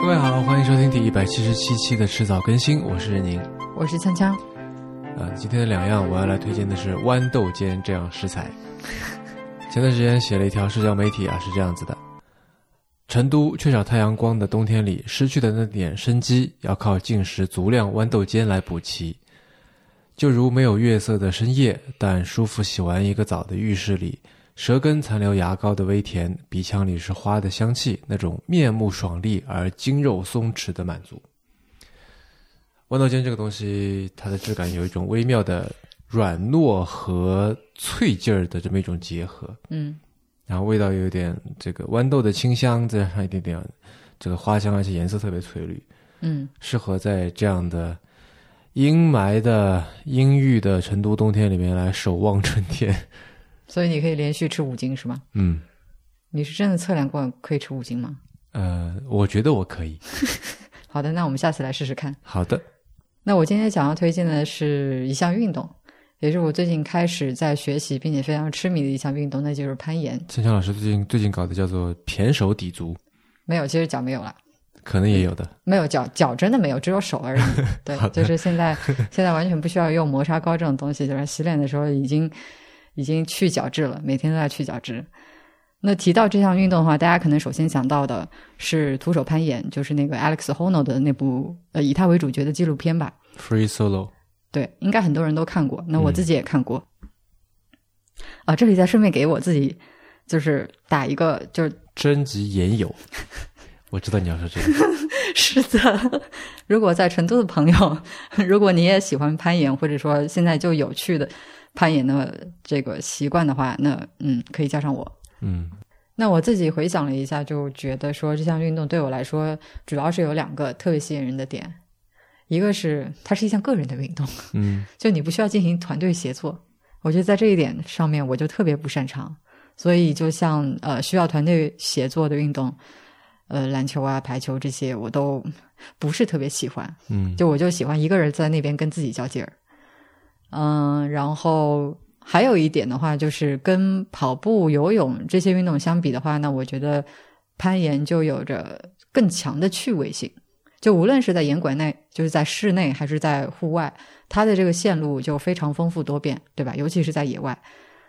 各位好，欢迎收听第一百七十七期的迟早更新，我是任宁。我是锵锵。呃，今天的两样我要来推荐的是豌豆尖这样食材。前段时间写了一条社交媒体啊，是这样子的：成都缺少太阳光的冬天里，失去的那点生机，要靠进食足量豌豆尖来补齐。就如没有月色的深夜，但舒服洗完一个澡的浴室里，舌根残留牙膏的微甜，鼻腔里是花的香气，那种面目爽利而筋肉松弛的满足。豌豆尖这个东西，它的质感有一种微妙的软糯和脆劲儿的这么一种结合，嗯然后味道有点这个豌豆的清香，再加上一点点这个花香，而且颜色特别翠绿，嗯，适合在这样的阴霾的阴郁的成都冬天里面来守望春天。所以你可以连续吃五斤是吗？嗯，你是真的测量过可以吃五斤吗？呃，我觉得我可以。好的，那我们下次来试试看。好的，那我今天想要推荐的是一项运动，也是我最近开始在学习并且非常痴迷的一项运动，那就是攀岩。陈强老师最近最近搞的叫做胼手抵足，没有，其实脚没有了，可能也有的。没有脚，脚真的没有，只有手而已。对就是现在现在完全不需要用磨砂膏这种东西，就是洗脸的时候已经已经去角质了，每天都在去角质。那提到这项运动的话，大家可能首先想到的是徒手攀岩，就是那个 Alex Honnold 的那部呃以他为主角的纪录片吧？Free solo，对，应该很多人都看过，那我自己也看过。啊，这里再顺便给我自己就是打一个，就是征集研友。我知道你要说这个，是的，如果在成都的朋友，如果你也喜欢攀岩，或者说现在就有趣的攀岩的这个习惯的话，那嗯，可以加上我。嗯那我自己回想了一下，就觉得说这项运动对我来说，主要是有两个特别吸引人的点，一个是它是一项个人的运动，嗯 就你不需要进行团队协作。我觉得在这一点上面，我就特别不擅长，所以就像呃需要团队协作的运动，呃篮球啊、排球这些，我都不是特别喜欢。嗯，就我就喜欢一个人在那边跟自己较劲儿。嗯，然后还有一点的话，就是跟跑步、游泳这些运动相比的话，那我觉得攀岩就有着更强的趣味性。就无论是在岩馆内，就是在室内还是在户外，它的这个线路就非常丰富多变，对吧？尤其是在野外，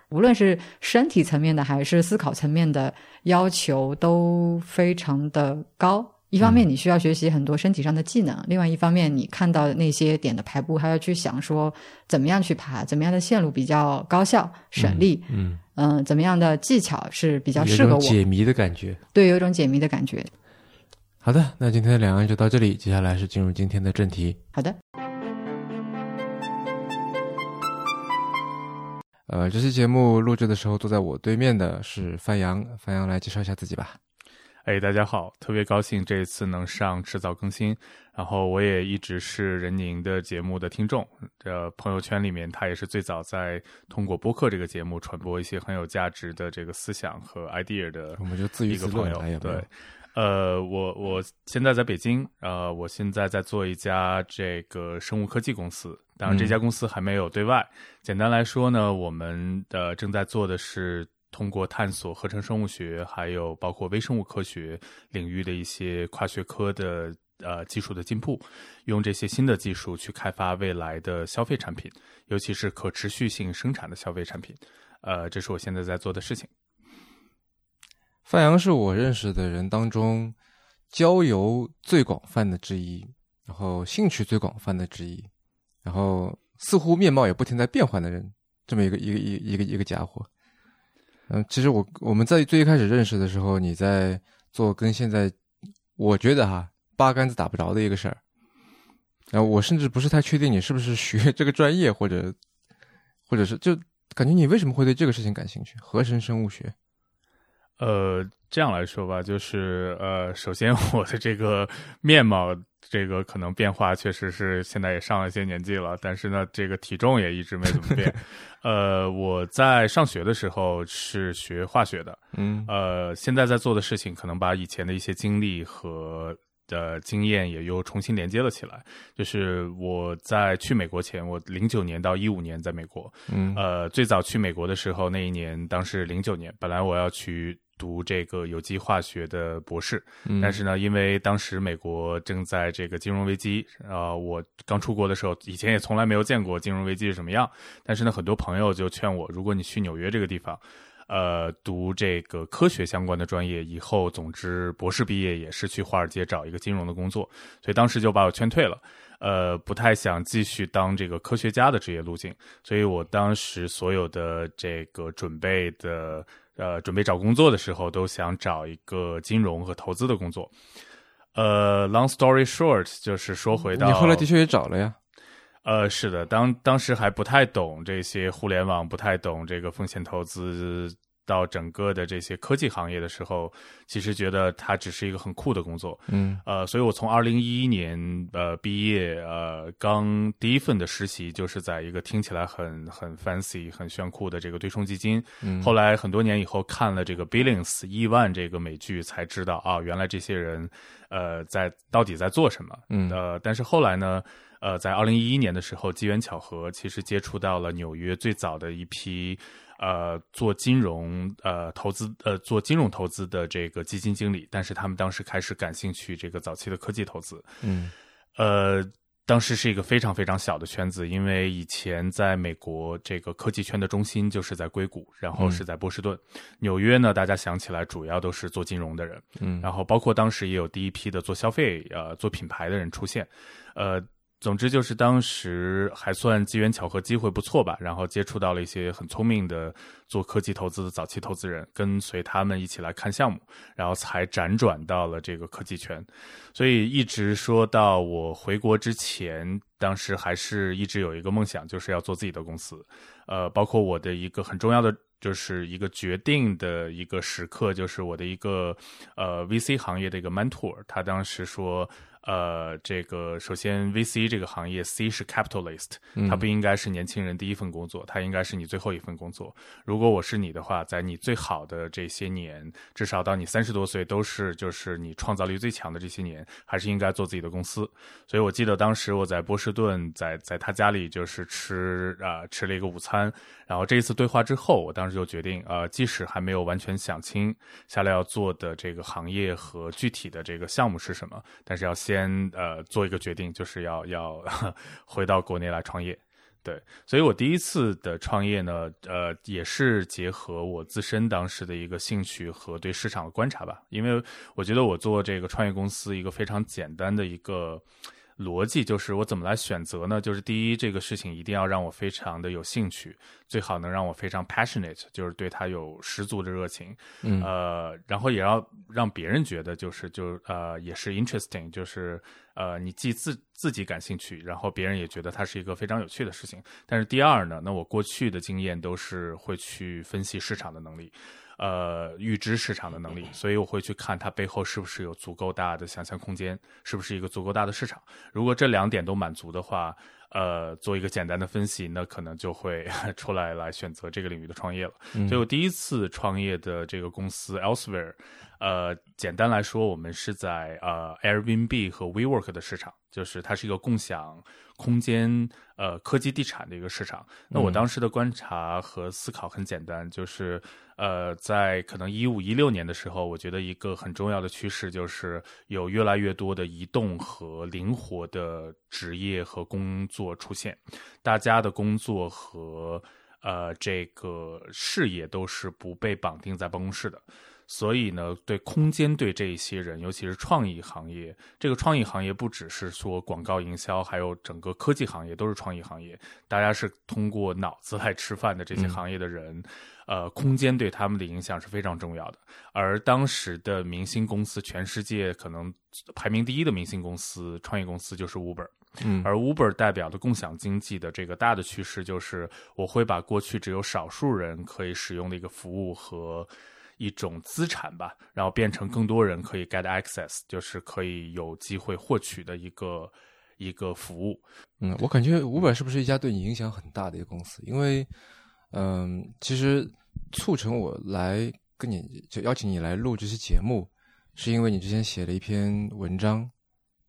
无论是身体层面的还是思考层面的要求都非常的高。一方面你需要学习很多身体上的技能，另外一方面你看到的那些点的排布，还要去想说怎么样去爬，怎么样的线路比较高效省力，嗯，嗯、怎么样的技巧是比较适合我，解谜的感觉。对，有一种解谜的感觉。好的，那今天的两岸就到这里，接下来是进入今天的正题。好的，呃，这期节目录制的时候，坐在我对面的是范阳，范阳来介绍一下自己吧。哎，大家好，特别高兴这一次能上迟早更新。然后我也一直是任宁的节目的听众，呃，朋友圈里面他也是最早在通过播客这个节目传播一些很有价值的这个思想和 idea 的我们就自娱一个朋友自乐对，呃，我我现在在北京，呃，我现在在做一家这个生物科技公司，当然这家公司还没有对外。简单来说呢，我们的正在做的是通过探索合成生物学，还有包括微生物科学领域的一些跨学科的呃技术的进步，用这些新的技术去开发未来的消费产品，尤其是可持续性生产的消费产品。呃，这是我现在在做的事情。范阳是我认识的人当中交友最广泛的之一，然后兴趣最广泛的之一，然后似乎面貌也不停在变换的人，这么一个一个一个一个一个家伙。嗯，其实我我们在最一开始认识的时候，你在做跟现在我觉得哈八竿子打不着的一个事儿，然后我甚至不是太确定你是不是学 这个专业，或者或者是就感觉你为什么会对这个事情感兴趣？合成生物学。呃，这样来说吧，就是呃，首先 我的这个面貌，这个可能变化确实是现在也上了一些年纪了，但是呢，这个体重也一直没怎么变。呃，我在上学的时候是学化学的，嗯呃，现在在做的事情可能把以前的一些经历和的经验也又重新连接了起来。就是我在去美国前，我零九年到一五年在美国，嗯呃，最早去美国的时候，那一年当时零九年，本来我要去读这个有机化学的博士。嗯但是呢，因为当时美国正在这个金融危机，呃，我刚出国的时候，以前也从来没有见过金融危机是什么样。但是呢，很多朋友就劝我，如果你去纽约这个地方，呃，读这个科学相关的专业，以后总之博士毕业也是去华尔街找一个金融的工作，所以当时就把我劝退了。呃，不太想继续当这个科学家的职业路径，所以我当时所有的这个准备的呃准备找工作的时候，都想找一个金融和投资的工作。呃，long story short，就是说回到你后来的确也找了呀。呃，是的，当当时还不太懂这些互联网，不太懂这个风险投资，到整个的这些科技行业的时候，其实觉得它只是一个很酷的工作。嗯呃，所以我从二零一一年呃毕业，呃，刚第一份的实习就是在一个听起来很很 fancy、很炫酷的这个对冲基金。嗯后来很多年以后看了这个 Billings 亿万这个美剧，才知道啊，原来这些人呃在到底在做什么。嗯呃，但是后来呢，呃，在二零一一年的时候，机缘巧合，其实接触到了纽约最早的一批呃做金融呃投资呃做金融投资的这个基金经理，但是他们当时开始感兴趣这个早期的科技投资。嗯呃，当时是一个非常非常小的圈子，因为以前在美国这个科技圈的中心就是在硅谷，然后是在波士顿。纽约呢，大家想起来主要都是做金融的人，嗯然后包括当时也有第一批的做消费呃做品牌的人出现，呃。总之就是当时还算机缘巧合，机会不错吧。然后接触到了一些很聪明的做科技投资的早期投资人，跟随他们一起来看项目，然后才辗转到了这个科技圈。所以一直说到我回国之前，当时还是一直有一个梦想，就是要做自己的公司。呃，包括我的一个很重要的，就是一个决定的一个时刻，就是我的一个呃 VC 行业的一个 mentor，他当时说。呃，这个首先 VC 这个行业，C 是 capitalist，它不应该是年轻人第一份工作，它应该是你最后一份工作。如果我是你的话，在你最好的这些年，至少到你三十多岁，都是就是你创造力最强的这些年，还是应该做自己的公司。所以我记得当时我在波士顿，在在他家里就是吃啊、呃、吃了一个午餐，然后这一次对话之后，我当时就决定，呃，即使还没有完全想清下来要做的这个行业和具体的这个项目是什么，但是要先。先呃做一个决定，就是要要回到国内来创业。对，所以我第一次的创业呢，呃，也是结合我自身当时的一个兴趣和对市场的观察吧。因为我觉得我做这个创业公司一个非常简单的一个逻辑，就是我怎么来选择呢？就是第一，这个事情一定要让我非常的有兴趣，最好能让我非常 passionate，就是对它有十足的热情。嗯呃，然后也要让别人觉得就是就呃也是 interesting，就是呃你既自自己感兴趣，然后别人也觉得它是一个非常有趣的事情。但是第二呢，那我过去的经验都是会去分析市场的能力。呃，预知市场的能力，所以我会去看它背后是不是有足够大的想象空间，是不是一个足够大的市场。如果这两点都满足的话，呃，做一个简单的分析，那可能就会 出来来选择这个领域的创业了。嗯所以我第一次创业的这个公司 Elsewhere，呃，简单来说，我们是在呃 Airbnb 和 WeWork 的市场，就是它是一个共享空间呃科技地产的一个市场。那我当时的观察和思考很简单，就是呃，在可能一五一六年的时候，我觉得一个很重要的趋势就是有越来越多的移动和灵活的职业和工作出现，大家的工作和呃这个事业都是不被绑定在办公室的。所以呢，对空间对这一些人，尤其是创意行业，这个创意行业不只是说广告营销，还有整个科技行业都是创意行业。大家是通过脑子来吃饭的这些行业的人，呃，空间对他们的影响是非常重要的。而当时的明星公司，全世界可能排名第一的明星公司、创业公司就是 Uber。嗯而 Uber 代表的共享经济的这个大的趋势，就是我会把过去只有少数人可以使用的一个服务和一种资产吧，然后变成更多人可以 get access，就是可以有机会获取的一个一个服务。嗯，我感觉五百是不是一家对你影响很大的一个公司？因为，嗯，其实促成我来跟你就邀请你来录这期节目，是因为你之前写了一篇文章，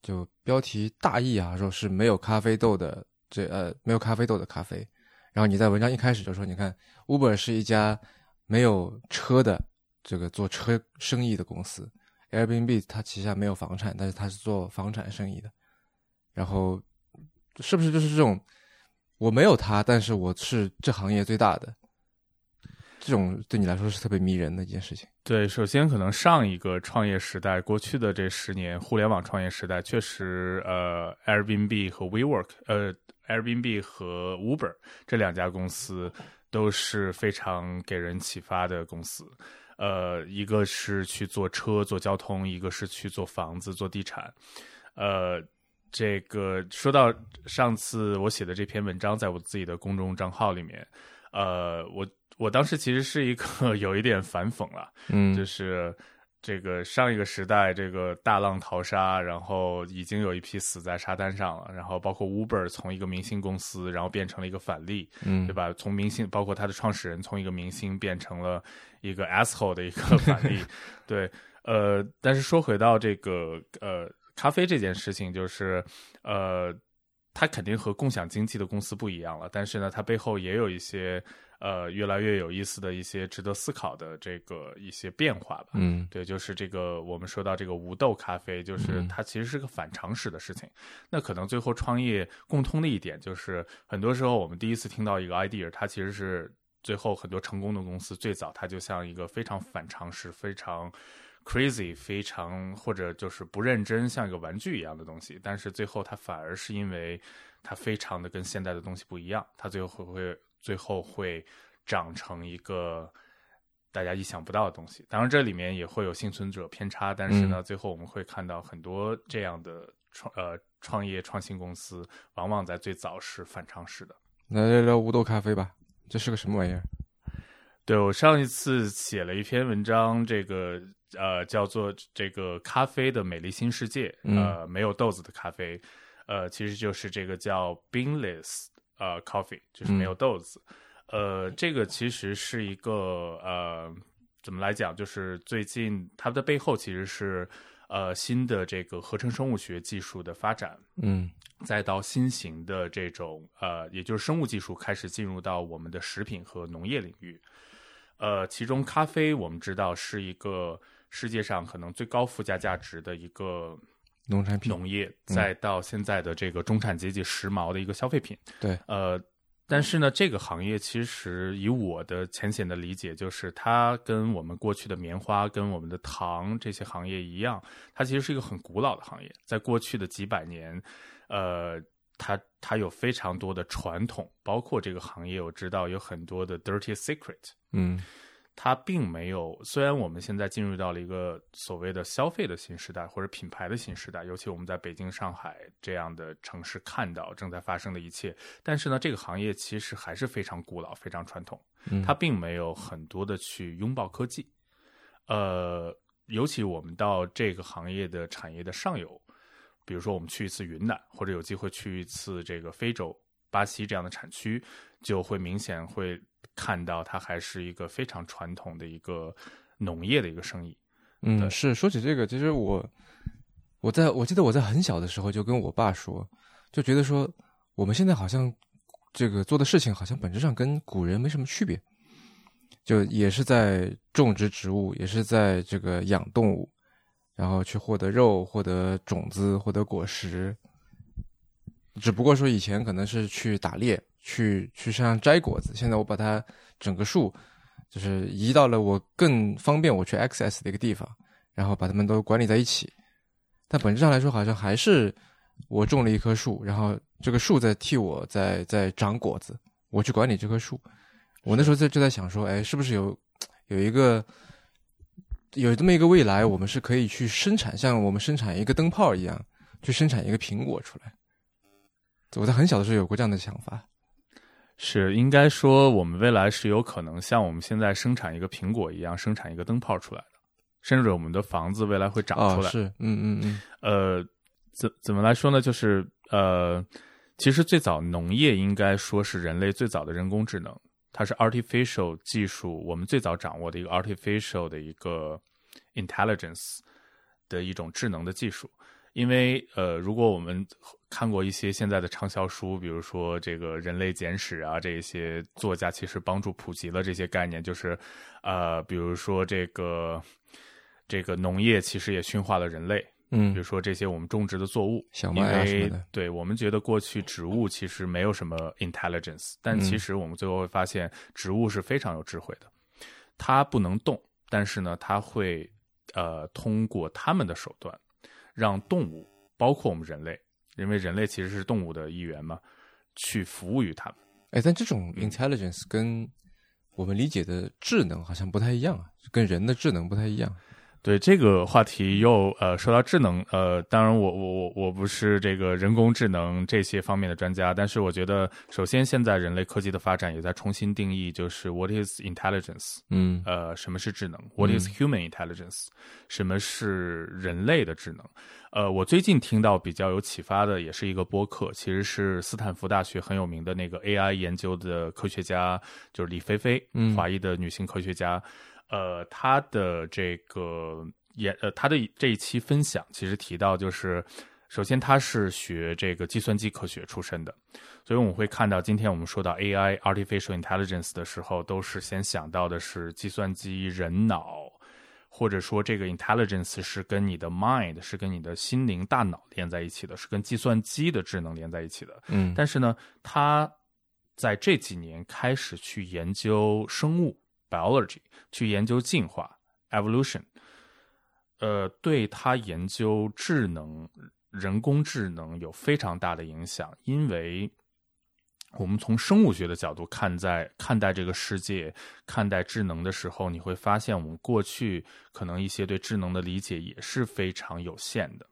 就标题大意啊，说是没有咖啡豆的这呃没有咖啡豆的咖啡。然后你在文章一开始就说，你看 Uber 是一家没有车的这个做车生意的公司，Airbnb 它旗下没有房产，但是它是做房产生意的。然后是不是就是这种我没有它，但是我是这行业最大的，这种对你来说是特别迷人的一件事情。对，首先可能上一个创业时代，过去的这十年互联网创业时代，确实呃，Airbnb 和 WeWork，呃，Airbnb 和 Uber 这两家公司都是非常给人启发的公司。呃，一个是去做车做交通，一个是去做房子做地产。呃，这个说到上次我写的这篇文章，在我自己的公众账号里面，呃，我。我当时其实是一个 有一点反讽了，嗯，就是这个上一个时代，这个大浪淘沙，然后已经有一批死在沙滩上了，然后包括 Uber 从一个明星公司，然后变成了一个反例，嗯，对吧？从明星，包括他的创始人，从一个明星变成了一个 asshole 的一个反例，对，呃，但是说回到这个呃咖啡这件事情，就是呃，它肯定和共享经济的公司不一样了，但是呢，它背后也有一些。呃，越来越有意思的一些值得思考的这个一些变化吧。嗯，对，就是这个我们说到这个无豆咖啡，就是它其实是个反常识的事情。那可能最后创业共通的一点就是，很多时候我们第一次听到一个 idea，它其实是最后很多成功的公司最早它就像一个非常反常识、非常 crazy、非常或者就是不认真，像一个玩具一样的东西。但是最后它反而是因为它非常的跟现代的东西不一样，它最后会不会？最后会长成一个大家意想不到的东西。当然，这里面也会有幸存者偏差，但是呢，最后我们会看到很多这样的创呃创业创新公司，往往在最早是反常识的。来聊聊无豆咖啡吧，这是个什么玩意儿？对我上一次写了一篇文章，这个呃叫做《这个咖啡的美丽新世界》，呃，没有豆子的咖啡，呃，其实就是这个叫 Beanless。呃，coffee 就是没有豆子，呃，这个其实是一个呃，怎么来讲？就是最近它的背后其实是呃新的这个合成生物学技术的发展，嗯，再到新型的这种呃，也就是生物技术开始进入到我们的食品和农业领域，呃，其中咖啡我们知道是一个世界上可能最高附加价值的一个。农产品、农业，再到现在的这个中产阶级时髦的一个消费品，对，呃，但是呢，这个行业其实以我的浅显的理解，就是它跟我们过去的棉花、跟我们的糖这些行业一样，它其实是一个很古老的行业，在过去的几百年，呃，它它有非常多的传统，包括这个行业，我知道有很多的 dirty secret，嗯。它并没有，虽然我们现在进入到了一个所谓的消费的新时代或者品牌的新时代，尤其我们在北京、上海这样的城市看到正在发生的一切，但是呢，这个行业其实还是非常古老、非常传统，它并没有很多的去拥抱科技。呃，尤其我们到这个行业的产业的上游，比如说我们去一次云南，或者有机会去一次这个非洲、巴西这样的产区，就会明显会。看到它还是一个非常传统的一个农业的一个生意。嗯，是说起这个，其实我我在我记得我在很小的时候就跟我爸说，就觉得说我们现在好像这个做的事情好像本质上跟古人没什么区别，就也是在种植植物，也是在这个养动物，然后去获得肉、获得种子、获得果实，只不过说以前可能是去打猎。去去山上摘果子，现在我把它整个树，就是移到了我更方便我去 access 的一个地方，然后把它们都管理在一起。但本质上来说，好像还是我种了一棵树，然后这个树在替我在在长果子，我去管理这棵树。我那时候在就在想说，哎，是不是有有一个有这么一个未来，我们是可以去生产，像我们生产一个灯泡一样，去生产一个苹果出来。我在很小的时候有过这样的想法。是应该说，我们未来是有可能像我们现在生产一个苹果一样，生产一个灯泡出来的，甚至我们的房子未来会长出来。是，嗯嗯嗯。呃，怎怎么来说呢？就是呃，其实最早农业应该说是人类最早的人工智能，它是 artificial 技术，我们最早掌握的一个 artificial 的一个 intelligence 的一种智能的技术。因为呃，如果我们看过一些现在的畅销书，比如说这个《人类简史》啊，这些作家其实帮助普及了这些概念，就是呃，比如说这个这个农业其实也驯化了人类，嗯比如说这些我们种植的作物，小因为麦啊什么的，对我们觉得过去植物其实没有什么 intelligence，但其实我们最后会发现植物是非常有智慧的。它不能动，但是呢，它会呃通过他们的手段，让动物，包括我们人类，因为人类其实是动物的一员嘛，去服务于他们。哎，但这种嗯 intelligence 跟我们理解的智能好像不太一样啊，跟人的智能不太一样。对这个话题又呃说到智能，呃，当然我我我我不是这个人工智能这些方面的专家，但是我觉得首先现在人类科技的发展也在重新定义，就是 what is intelligence，嗯呃，什么是智能？What is human intelligence？、什么是人类的智能？呃，我最近听到比较有启发的，也是一个播客，其实是斯坦福大学很有名的那个 AI 研究的科学家，就是李飞飞，嗯华裔的女性科学家。呃，他的这个也呃，他的这一期分享其实提到，就是首先他是学这个计算机科学出身的，所以我们会看到，今天我们说到 AI artificial intelligence 的时候，都是先想到的是计算机、人脑，或者说这个 intelligence 是跟你的 mind 是跟你的心灵、大脑连在一起的，是跟计算机的智能连在一起的。嗯但是呢，他在这几年开始去研究生物 biology，去研究进化 evolution，呃，对他研究智能、人工智能有非常大的影响，因为我们从生物学的角度看在看待这个世界、看待智能的时候，你会发现我们过去可能一些对智能的理解也是非常有限的。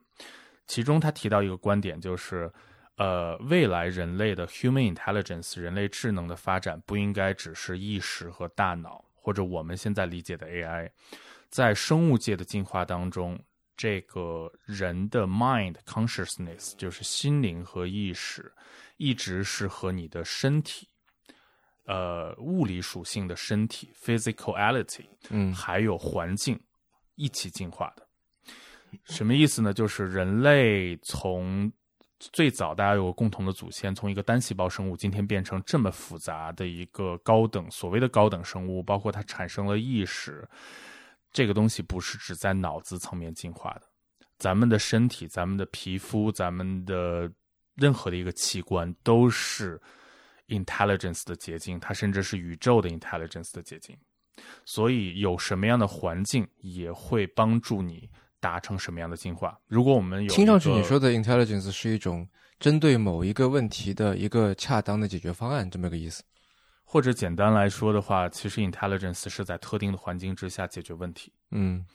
其中他提到一个观点，就是呃，未来人类的 human intelligence 人类智能的发展不应该只是意识和大脑，或者我们现在理解的 AI，在生物界的进化当中，这个人的 mind consciousness 就是心灵和意识，一直是和你的身体。呃，物理属性的身体 （physicality） 嗯还有环境一起进化的。什么意思呢？就是人类从最早大家有个共同的祖先，从一个单细胞生物，今天变成这么复杂的一个高等所谓的高等生物，包括它产生了意识，这个东西不是只在脑子层面进化的。咱们的身体、咱们的皮肤、咱们的任何的一个器官都是 intelligence 的结晶，它甚至是宇宙的 intelligence 的结晶。所以有什么样的环境也会帮助你达成什么样的进化。如果我们有听上去你说的 intelligence 是一种针对某一个问题的一个恰当的解决方案，这么个意思。或者简单来说的话，其实 intelligence 是在特定的环境之下解决问题。嗯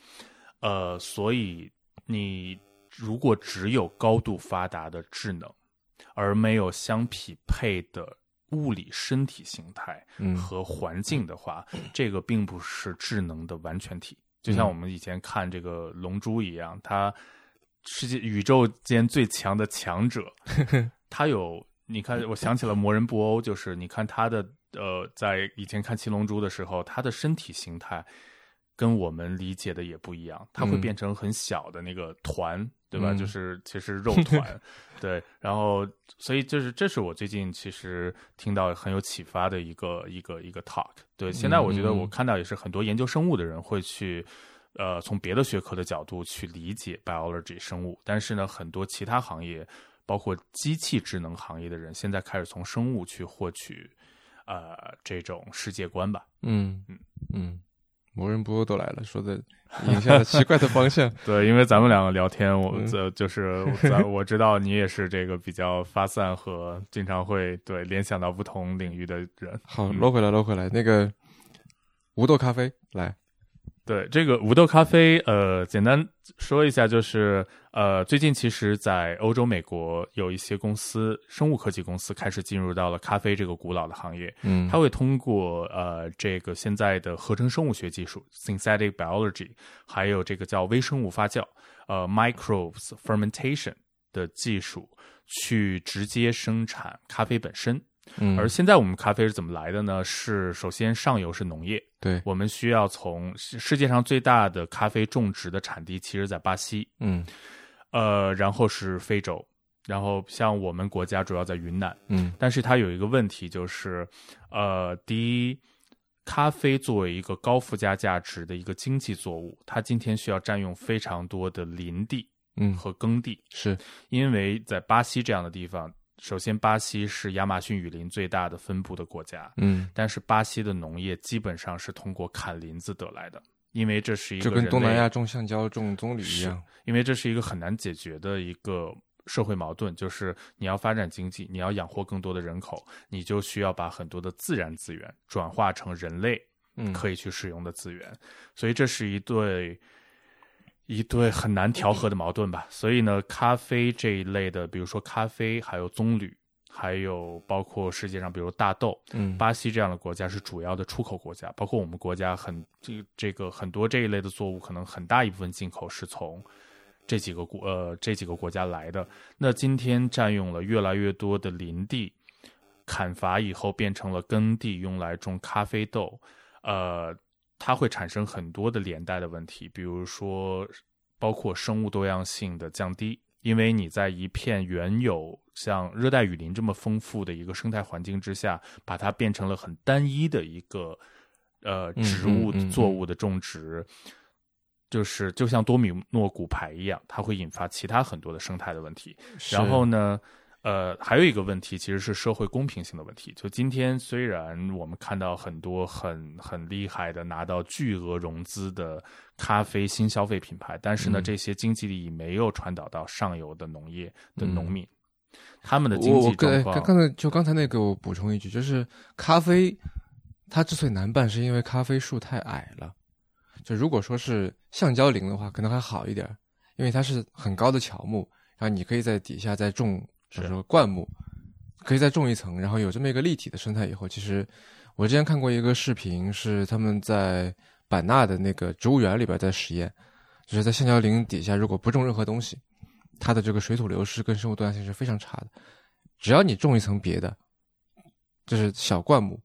呃，所以你如果只有高度发达的智能，而没有相匹配的物理身体形态嗯和环境的话，这个并不是智能的完全体。就像我们以前看这个《龙珠》一样，它世界宇宙间最强的强者，他有你看，我想起了魔人布欧，就是你看他的呃，在以前看《七龙珠》的时候，他的身体形态跟我们理解的也不一样，他会嗯。变成很小的那个团，对吧？嗯就是其实肉团，对。然后，所以就是这是我最近其实听到很有启发的一个一个一个 talk。对，现在我觉得嗯我看到也是很多研究生物的人会去。呃，从别的学科的角度去理解 biology 生物，但是呢，很多其他行业，包括机器智能行业的人，现在开始从生物去获取呃这种世界观吧。嗯嗯嗯，魔人布欧都来了，说的引向了奇怪的方向。对，因为咱们两个聊天，我嗯这就是咱我知道你也是这个比较发散和经常会对联想到不同领域的人。好，嗯搂回来，搂回来。那个无豆咖啡来，对这个无豆咖啡，呃，简单说一下，就是呃，最近其实，在欧洲、美国有一些公司，生物科技公司开始进入到了咖啡这个古老的行业。嗯它会通过呃这个现在的合成生物学技术 （synthetic biology），还有这个叫微生物发酵呃 （microbes fermentation） 的技术，去直接生产咖啡本身。嗯，而现在我们咖啡是怎么来的呢？是首先上游是农业，对，我们需要从世世界上最大的咖啡种植的产地，其实在巴西。嗯。呃，然后是非洲，然后像我们国家主要在云南，嗯。但是它有一个问题就是，呃，第一，咖啡作为一个高附加价值的一个经济作物，它今天需要占用非常多的林地嗯，和耕地，是，因为在巴西这样的地方，首先巴西是亚马逊雨林最大的分布的国家，嗯，但是巴西的农业基本上是通过砍林子得来的，因为这是一个就跟东南亚种橡胶、种棕榈一样。因为这是一个很难解决的一个社会矛盾，就是你要发展经济，你要养活更多的人口，你就需要把很多的自然资源转化成人类嗯，可以去使用的资源，所以这是一对一对很难调和的矛盾吧。所以呢，咖啡这一类的，比如说咖啡，还有棕榈。还有包括世界上，比如大豆，嗯，巴西这样的国家是主要的出口国家，包括我们国家很这这个很多这一类的作物，可能很大一部分进口是从这几个国呃这几个国家来的。那今天占用了越来越多的林地，砍伐以后变成了耕地，用来种咖啡豆，呃，它会产生很多的连带的问题，比如说包括生物多样性的降低。因为你在一片原有像热带雨林这么丰富的一个生态环境之下，把它变成了很单一的一个呃嗯植物嗯嗯作物的种植，就是就像多米诺骨牌一样，它会引发其他很多的生态的问题。然后呢，呃，还有一个问题其实是社会公平性的问题。就今天虽然我们看到很多很很厉害的拿到巨额融资的咖啡新消费品牌，但是呢，嗯这些经济利益没有传导到上游的农业的嗯农民，他们的经济状况刚刚才就刚才那个，我补充一句，就是咖啡它之所以难办，是因为咖啡树太矮了。就如果说是橡胶林的话，可能还好一点，因为它是很高的乔木，然后你可以在底下再种，比如说灌木，可以再种一层，然后有这么一个立体的生态以后，其实我之前看过一个视频，是他们在版纳的那个植物园里边在实验，就是在橡胶林底下，如果不种任何东西，它的这个水土流失跟生物多样性是非常差的。只要你种一层别的，就是小灌木，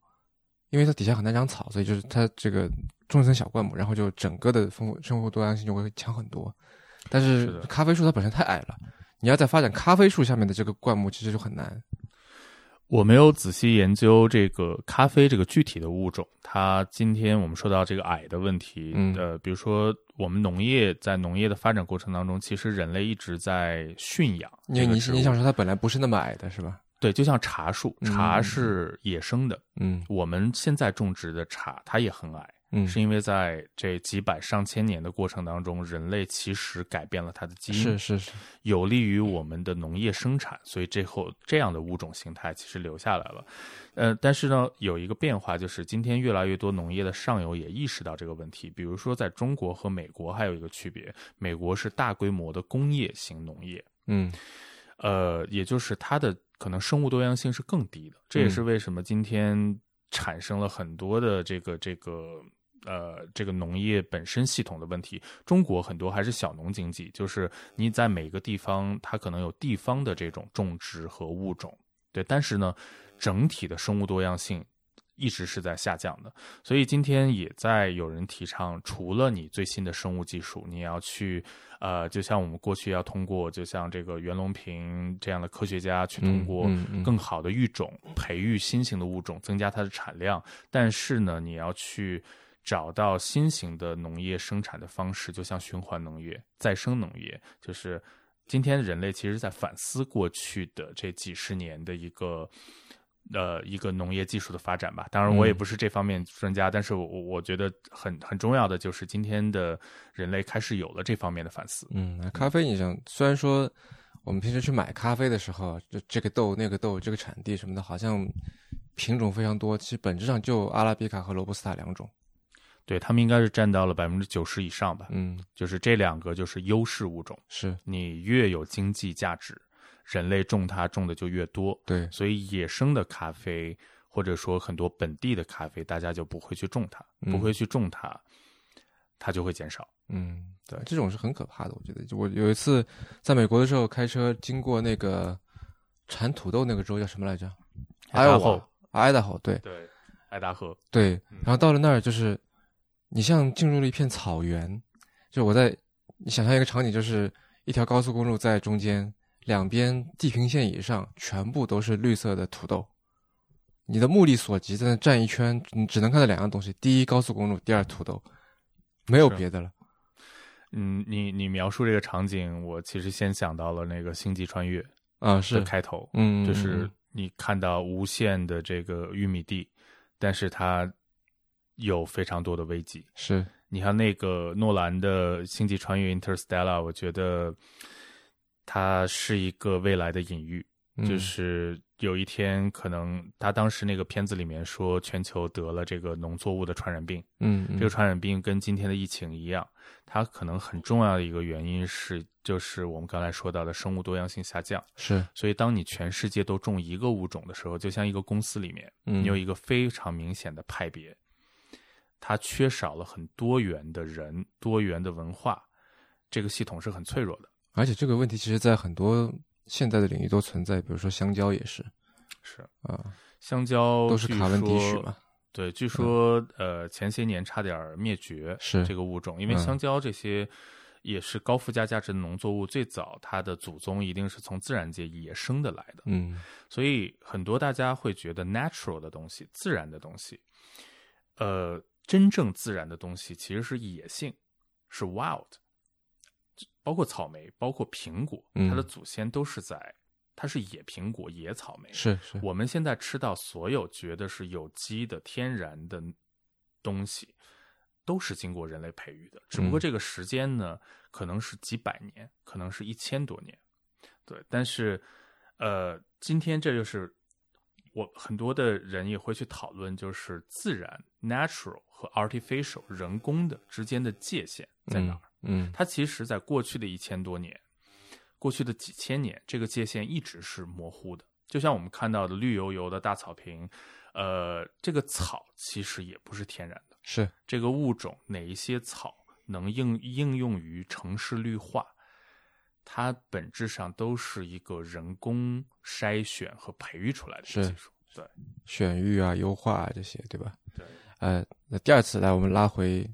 因为它底下很难长草，所以就是它这个种一层小灌木，然后就整个的丰富生物多样性就会强很多。但是咖啡树它本身太矮了，你要在发展咖啡树下面的这个灌木，其实就很难。我没有仔细研究这个咖啡这个具体的物种。它今天我们说到这个矮的问题，嗯呃，比如说我们农业在农业的发展过程当中，其实人类一直在驯养你你想说它本来不是那么矮的是吧？对，就像茶树，嗯茶是野生的，嗯我们现在种植的茶它也很矮，嗯，是因为在这几百上千年的过程当中，人类其实改变了它的基因，是是是，有利于我们的农业生产，所以最后这样的物种形态其实留下来了。呃，但是呢，有一个变化就是，今天越来越多农业的上游也意识到这个问题。比如说，在中国和美国还有一个区别，美国是大规模的工业型农业，嗯呃，也就是它的可能生物多样性是更低的。这也是为什么今天产生了很多的这个这个呃这个农业本身系统的问题。中国很多还是小农经济，就是你在每个地方它可能有地方的这种种植和物种，对，但是呢，整体的生物多样性。一直是在下降的，所以今天也在有人提倡，除了你最新的生物技术，你要去呃，就像我们过去要通过，就像这个袁隆平这样的科学家去通过更好的育种，培育新型的物种，增加它的产量。但是呢，你要去找到新型的农业生产的方式，就像循环农业、再生农业，就是今天人类其实在反思过去的这几十年的一个。呃，一个农业技术的发展吧。当然，我也嗯不是这方面专家，但是我我觉得很很重要的就是今天的人类开始有了这方面的反思。嗯，咖啡你想，虽然说我们平时去买咖啡的时候，就这个豆、那个豆、这个产地什么的，好像品种非常多，其实本质上就阿拉比卡和罗布斯塔两种。对他们应该是占到了百分之九十以上吧，嗯，就是这两个就是优势物种。是你越有经济价值，人类种它种的就越多。对，所以野生的咖啡或者说很多本地的咖啡，大家就不会去种它，嗯不会去种它，它就会减少。嗯，对，这种是很可怕的。我觉得，就我有一次在美国的时候，开车经过那个产土豆那个州叫什么来着？爱达荷荷，爱达荷，对对，爱达荷，对。嗯然后到了那儿，就是你像进入了一片草原，就我在你想象一个场景，就是一条高速公路在中间，两边地平线以上全部都是绿色的土豆。你的目力所及，在那转一圈，你只能看到两样东西：第一，高速公路；第二，土豆，没有别的了。嗯，你你描述这个场景，我其实先想到了那个《星际穿越》啊，是，开头，嗯，嗯就是嗯你看到无限的这个玉米地，但是它有非常多的危机。是，你看那个诺兰的《星际穿越》（Interstellar），我觉得它是一个未来的隐喻，嗯。就是有一天可能他当时那个片子里面说全球得了这个农作物的传染病，嗯，嗯。这个传染病跟今天的疫情一样，它可能很重要的一个原因是，就是我们刚才说到的生物多样性下降。是，所以，当你全世界都种一个物种的时候，就像一个公司里面，嗯。你有一个非常明显的派别，它缺少了很多元的人、多元的文化，这个系统是很脆弱的。而且这个问题其实在很多现在的领域都存在，比如说香蕉也是是啊，香蕉都是卡文迪许说嘛，对，据说、呃前些年差点灭绝是这个物种，因为嗯香蕉这些也是高附加价值的农作物，最早它的祖宗一定是从自然界野生的来的，嗯所以很多大家会觉得 natural 的东西、自然的东西，呃，真正自然的东西其实是野性，是 wild，包括草莓，包括苹果，嗯它的祖先都是在，它是野苹果、野草莓。是是，我们现在吃到所有觉得是有机的、天然的东西，都是经过人类培育的，只不过嗯这个时间呢，可能是几百年，可能是一千多年。对，但是呃，今天这就是我很多的人也会去讨论，就是自然 （natural） 和 artificial 人工的之间的界限在哪儿？嗯它其实在过去的一千多年，过去的几千年，这个界限一直是模糊的。就像我们看到的绿油油的大草坪，呃，这个草其实也不是天然的。是这个物种哪一些草能应应用于城市绿化，它本质上都是一个人工筛选和培育出来的是技术。对选育啊、优化啊这些，对吧？对呃，那第二次来，我们拉回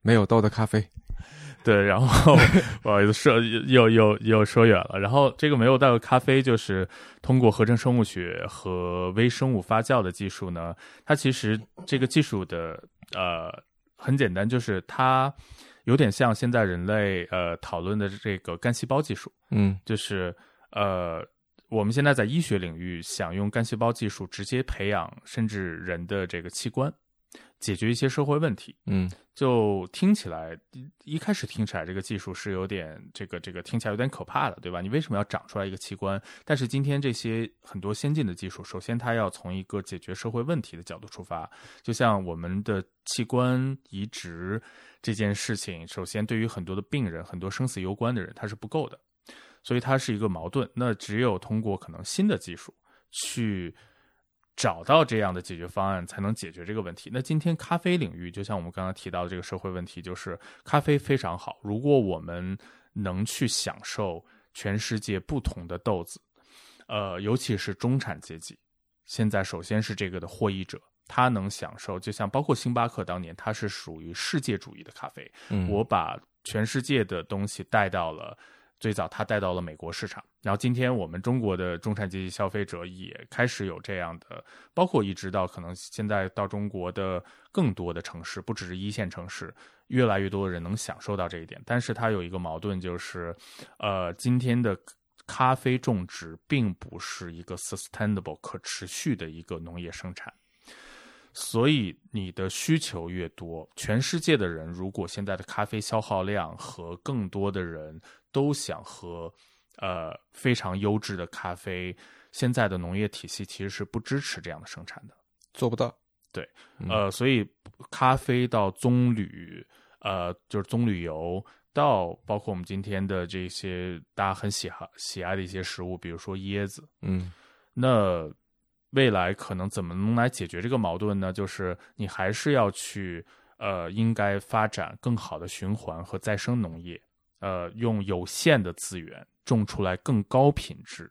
没有豆的咖啡。对，然后不好意思说又又又说远了。然后这个没有带咖啡，就是通过合成生物学和微生物发酵的技术呢，它其实这个技术的呃很简单，就是它有点像现在人类呃讨论的这个干细胞技术，嗯。就是呃我们现在在医学领域想用干细胞技术直接培养甚至人的这个器官，解决一些社会问题。嗯就听起来一一开始听起来这个技术是有点这个这个听起来有点可怕的，对吧？你为什么要长出来一个器官？但是今天这些很多先进的技术，首先它要从一个解决社会问题的角度出发，就像我们的器官移植这件事情，首先对于很多的病人、很多生死攸关的人，它是不够的，所以它是一个矛盾。那只有通过可能新的技术去。找到这样的解决方案，才能解决这个问题。那今天咖啡领域，就像我们刚刚提到的这个社会问题，就是咖啡非常好。如果我们能去享受全世界不同的豆子，呃，尤其是中产阶级，现在首先是这个的获益者，他能享受，就像包括星巴克当年，它是属于世界主义的咖啡，嗯，我把全世界的东西带到了最早，他带到了美国市场。然后今天我们中国的中产阶级消费者也开始有这样的，包括一直到可能现在到中国的更多的城市，不只是一线城市，越来越多的人能享受到这一点。但是它有一个矛盾，就是呃，今天的。咖啡种植并不是一个 sustainable 可持续的一个农业生产，所以你的需求越多，全世界的人如果现在的咖啡消耗量和更多的人都想喝，呃，非常优质的咖啡，现在的农业体系其实是不支持这样的生产的。做不到。对呃，所以咖啡到棕榈，呃，就是棕榈油，到包括我们今天的这些大家很喜好喜爱的一些食物，比如说椰子，嗯那未来可能怎么能来解决这个矛盾呢？就是你还是要去呃，应该发展更好的循环和再生农业，呃，用有限的资源种出来更高品质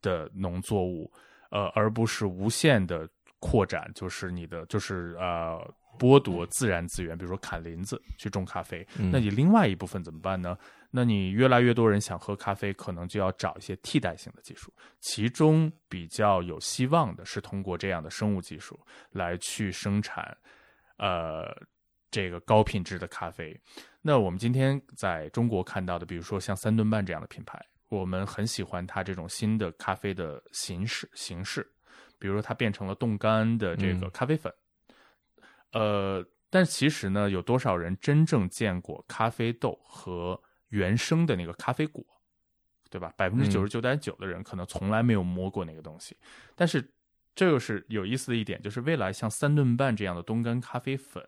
的农作物，呃，而不是无限的扩展，就是你的就是呃。剥夺自然资源，比如说砍林子去种咖啡，嗯那你另外一部分怎么办呢？那你越来越多人想喝咖啡，可能就要找一些替代性的技术。其中比较有希望的是通过这样的生物技术来去生产，呃，这个高品质的咖啡。那我们今天在中国看到的，比如说像三顿半这样的品牌，我们很喜欢它这种新的咖啡的形式形式，比如说它变成了冻干的这个咖啡粉，呃，但其实呢，有多少人真正见过咖啡豆和原生的那个咖啡果，对吧？百分之九十九点九的人可能从来没有摸过那个东西。但是这又是有意思的一点，就是未来像三顿半这样的冻干咖啡粉，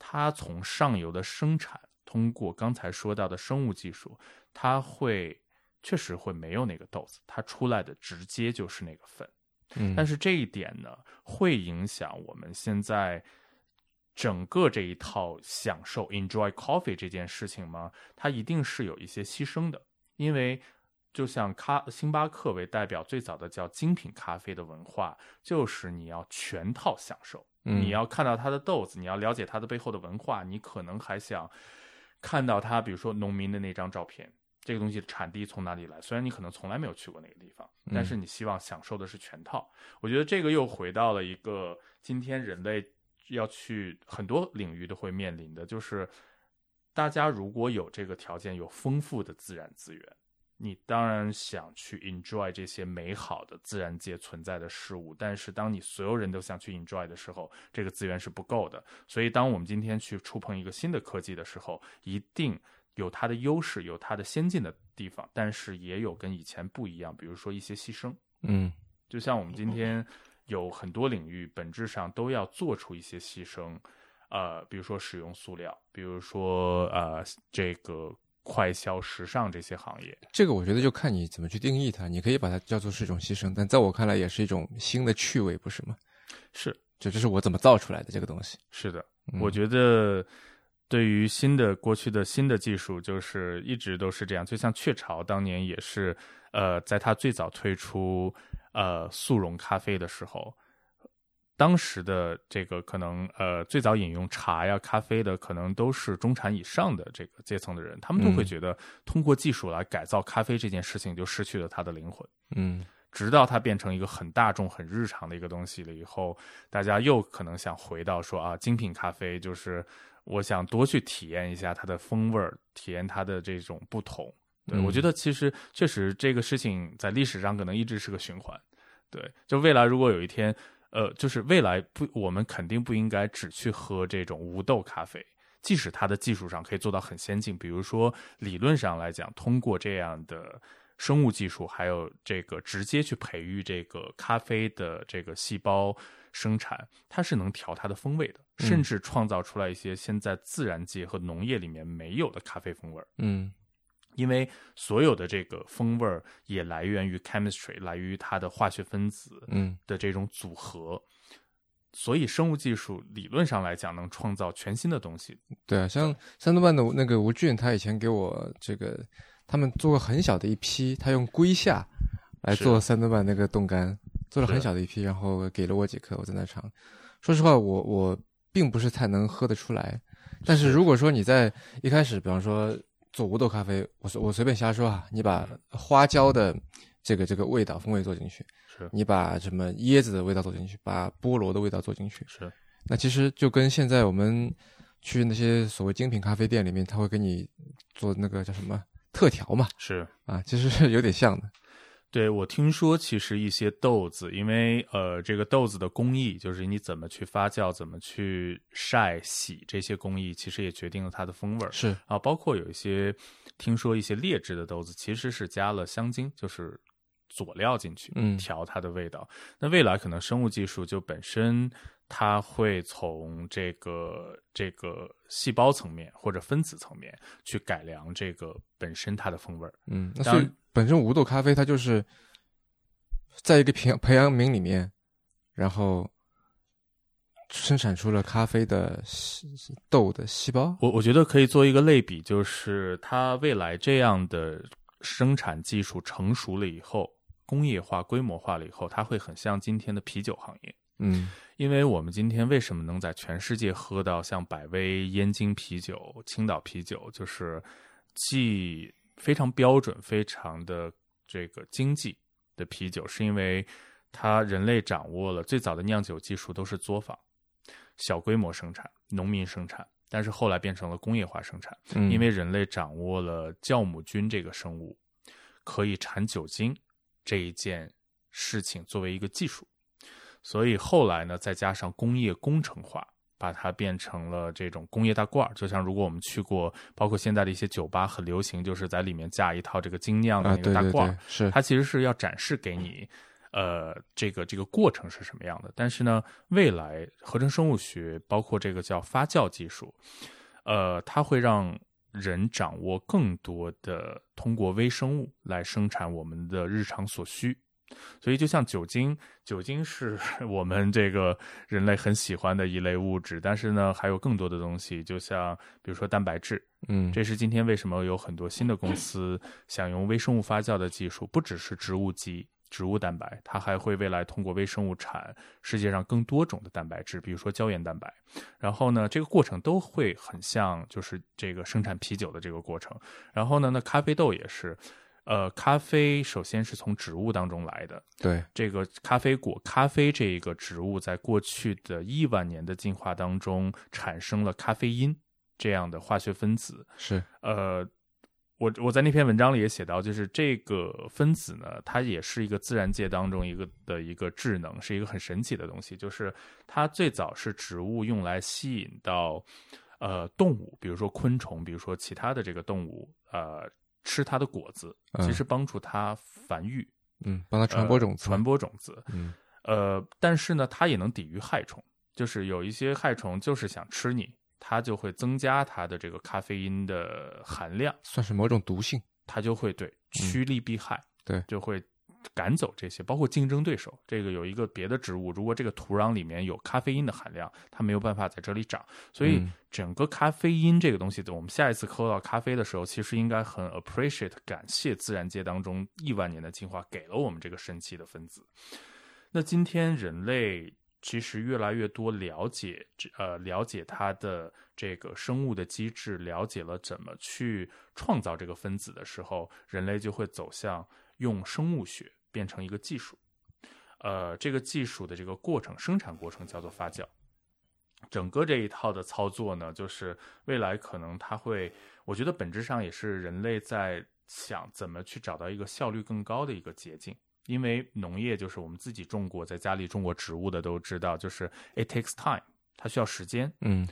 它从上游的生产，通过刚才说到的生物技术，它会确实会没有那个豆子，它出来的直接就是那个粉。嗯，但是这一点呢，会影响我们现在。整个这一套享受 enjoy coffee 这件事情吗？它一定是有一些牺牲的，因为就像咖星巴克为代表最早的叫精品咖啡的文化，就是你要全套享受，你要看到它的豆子，你要了解它的背后的文化，你可能还想看到它，比如说农民的那张照片，这个东西的产地从哪里来？虽然你可能从来没有去过那个地方，但是你希望享受的是全套。我觉得这个又回到了一个今天人类。要去很多领域都会面临的，就是大家如果有这个条件，有丰富的自然资源，你当然想去 enjoy 这些美好的自然界存在的事物。但是，当你所有人都想去 enjoy 的时候，这个资源是不够的。所以，当我们今天去触碰一个新的科技的时候，一定有它的优势，有它的先进的地方，但是也有跟以前不一样，比如说一些牺牲。嗯，就像我们今天。有很多领域本质上都要做出一些牺牲，呃，比如说使用塑料，比如说呃这个快消时尚这些行业。这个我觉得就看你怎么去定义它，你可以把它叫做是一种牺牲，但在我看来也是一种新的趣味，不是吗？是，这就是我怎么造出来的这个东西。是的，我觉得对于新的过去的新的技术，就是一直都是这样，就像雀巢当年也是，呃，在它最早推出。呃，速溶咖啡的时候，当时的这个可能呃，最早饮用茶呀、咖啡的，可能都是中产以上的这个阶层的人，他们都会觉得通过技术来改造咖啡这件事情就失去了它的灵魂。嗯，直到它变成一个很大众、很日常的一个东西了以后，大家又可能想回到说啊，精品咖啡就是我想多去体验一下它的风味儿，体验它的这种不同。对，我觉得其实确实这个事情在历史上可能一直是个循环。对，就未来如果有一天，呃，就是未来不，我们肯定不应该只去喝这种无豆咖啡，即使它的技术上可以做到很先进，比如说理论上来讲，通过这样的生物技术，还有这个直接去培育这个咖啡的这个细胞生产，它是能调它的风味的，甚至创造出来一些现在自然界和农业里面没有的咖啡风味。嗯。因为所有的这个风味儿也来源于 chemistry，来源于它的化学分子嗯的这种组合，所以生物技术理论上来讲能创造全新的东西。对啊，像三顿半的那个吴俊，他以前给我这个，他们做过很小的一批，他用龟下来做三顿半那个冻干，做了很小的一批，然后给了我几颗，我在那尝。说实话，我我并不是太能喝得出来，但是如果说你在一开始，比方说。做无豆咖啡，我说我随便瞎说啊，你把花椒的这个这个味道风味做进去，是你把什么椰子的味道做进去，把菠萝的味道做进去，是。那其实就跟现在我们去那些所谓精品咖啡店里面，他会给你做那个叫什么特调嘛，是啊，其实是有点像的。对，我听说其实一些豆子，因为呃，这个豆子的工艺，就是你怎么去发酵、怎么去晒、洗这些工艺，其实也决定了它的风味儿。是啊，包括有一些听说一些劣质的豆子，其实是加了香精，就是佐料进去，嗯，调它的味道。那未来可能生物技术就本身。它会从这个这个细胞层面或者分子层面去改良这个本身它的风味儿。嗯，那所以本身无豆咖啡它就是在一个培培养皿里面，然后生产出了咖啡的豆的细胞。我我觉得可以做一个类比，就是它未来这样的生产技术成熟了以后，工业化规模化了以后，它会很像今天的啤酒行业。嗯。因为我们今天为什么能在全世界喝到像百威、燕京啤酒、青岛啤酒，就是既非常标准、非常的这个经济的啤酒，是因为它人类掌握了最早的酿酒技术，都是作坊、小规模生产、农民生产，但是后来变成了工业化生产，嗯因为人类掌握了酵母菌这个生物可以产酒精这一件事情作为一个技术，所以后来呢，再加上工业工程化，把它变成了这种工业大罐儿。就像如果我们去过，包括现在的一些酒吧很流行，就是在里面架一套这个精酿的啊，那个大罐儿，对，是它其实是要展示给你，呃，这个这个过程是什么样的。但是呢，未来合成生物学包括这个叫发酵技术，呃，它会让人掌握更多的通过微生物来生产我们的日常所需。所以，就像酒精，酒精是 我们这个人类很喜欢的一类物质，但是呢，还有更多的东西，就像比如说蛋白质，嗯，这是今天为什么有很多新的公司想用微生物发酵的技术，不只是植物基、植物蛋白，它还会未来通过微生物产世界上更多种的蛋白质，比如说胶原蛋白。然后呢，这个过程都会很像，就是这个生产啤酒的这个过程。然后呢，那咖啡豆也是，呃，咖啡首先是从植物当中来的，对，这个咖啡果，咖啡这个植物在过去的亿万年的进化当中，产生了咖啡因这样的化学分子。是呃，我我在那篇文章里也写到，就是这个分子呢，它也是一个自然界当中一个的一个智能，是一个很神奇的东西。就是它最早是植物用来吸引到呃动物，比如说昆虫，比如说其他的这个动物，呃，吃它的果子，嗯其实帮助它繁育。嗯，帮它传播种子，呃传播种子。嗯呃，但是呢，它也能抵御害虫，就是有一些害虫就是想吃你，它就会增加它的这个咖啡因的含量，算是某种毒性，它就会对趋利避害，对就会赶走这些，包括竞争对手。这个有一个别的植物，如果这个土壤里面有咖啡因的含量，它没有办法在这里长，所以嗯整个咖啡因这个东西，我们下一次喝到咖啡的时候，其实应该很 appreciate 感谢自然界当中亿万年的进化给了我们这个神奇的分子。那今天人类其实越来越多了解，呃，了解它的这个生物的机制，了解了怎么去创造这个分子的时候，人类就会走向用生物学变成一个技术。呃，这个技术的这个过程，生产过程叫做发酵。整个这一套的操作呢，就是未来可能它会，我觉得本质上也是人类在想怎么去找到一个效率更高的一个捷径。因为农业就是我们自己种过，在家里种过植物的都知道，就是 it takes time，它需要时间。嗯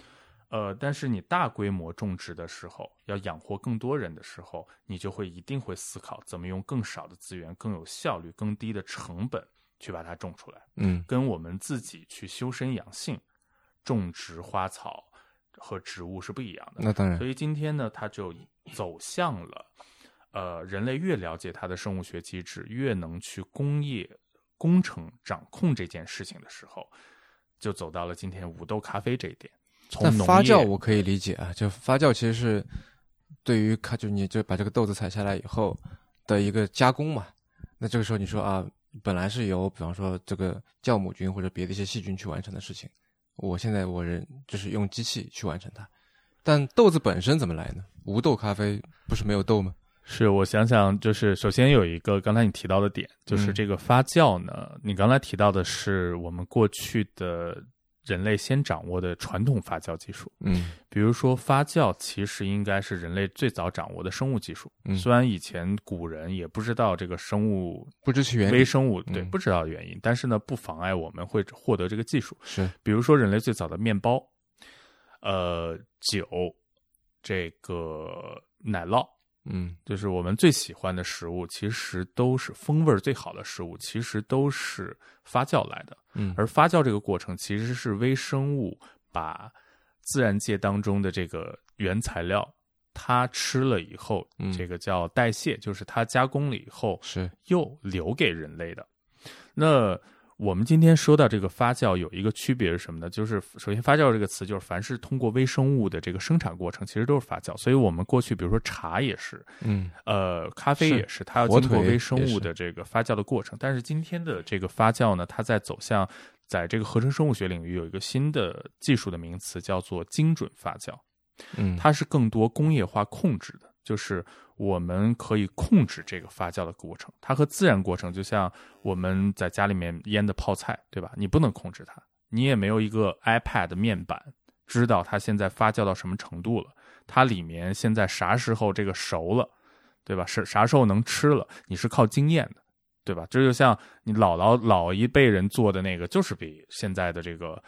呃，但是你大规模种植的时候，要养活更多人的时候，你就会一定会思考怎么用更少的资源、更有效率、更低的成本去把它种出来。嗯跟我们自己去修身养性、种植花草和植物是不一样的。那当然所，以今天呢，它就走向了，呃，人类越了解它的生物学机制，越能去工业工程掌控这件事情的时候，就走到了今天五豆咖啡这一点。从但农业发酵我可以理解啊，就发酵其实是对于它，就你就把这个豆子采下来以后的一个加工嘛。那这个时候你说啊，本来是由比方说这个酵母菌或者别的一些细菌去完成的事情，我现在我人就是用机器去完成它。但豆子本身怎么来呢？无豆咖啡不是没有豆吗？是我想想，就是首先有一个刚才你提到的点，就是嗯这个发酵呢，你刚才提到的是我们过去的人类先掌握的传统发酵技术。嗯比如说，发酵其实应该是人类最早掌握的生物技术。嗯虽然以前古人也不知道这个生物不知其原理微生物对嗯不知道原因，但是呢，不妨碍我们会获得这个技术。是比如说，人类最早的面包、呃酒、这个奶酪，嗯。就是我们最喜欢的食物，其实都是风味最好的食物，其实都是发酵来的。嗯。而发酵这个过程其实是微生物把自然界当中的这个原材料，它吃了以后，嗯。这个叫代谢，就是它加工了以后是。又留给人类的。那我们今天说到这个发酵，有一个区别是什么呢？就是首先“发酵”这个词，就是凡是通过微生物的这个生产过程，其实都是发酵。所以我们过去，比如说茶也是，嗯呃，咖啡也是，它要火经过微生物的这个发酵的过程。但是今天的这个发酵呢，它在走向在这个合成生物学领域有一个新的技术的名词，叫做精准发酵。嗯它是更多工业化控制的，就是我们可以控制这个发酵的过程。它和自然过程就像我们在家里面腌的泡菜，对吧？你不能控制它，你也没有一个 iPad 面板知道它现在发酵到什么程度了，它里面现在啥时候这个熟了，对吧？是啥时候能吃了？你是靠经验的，对吧？这就像你姥姥老一辈人做的那个，就是比现在的这个。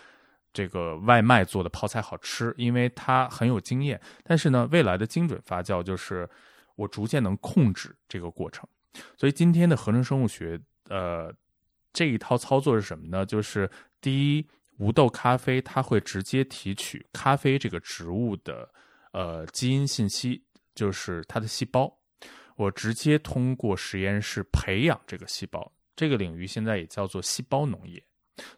这个外卖做的泡菜好吃，因为它很有经验。但是呢，未来的精准发酵就是我逐渐能控制这个过程。所以今天的合成生物学，呃，这一套操作是什么呢？就是第一，无豆咖啡它会直接提取咖啡这个植物的呃基因信息，就是它的细胞，我直接通过实验室培养这个细胞。这个领域现在也叫做细胞农业。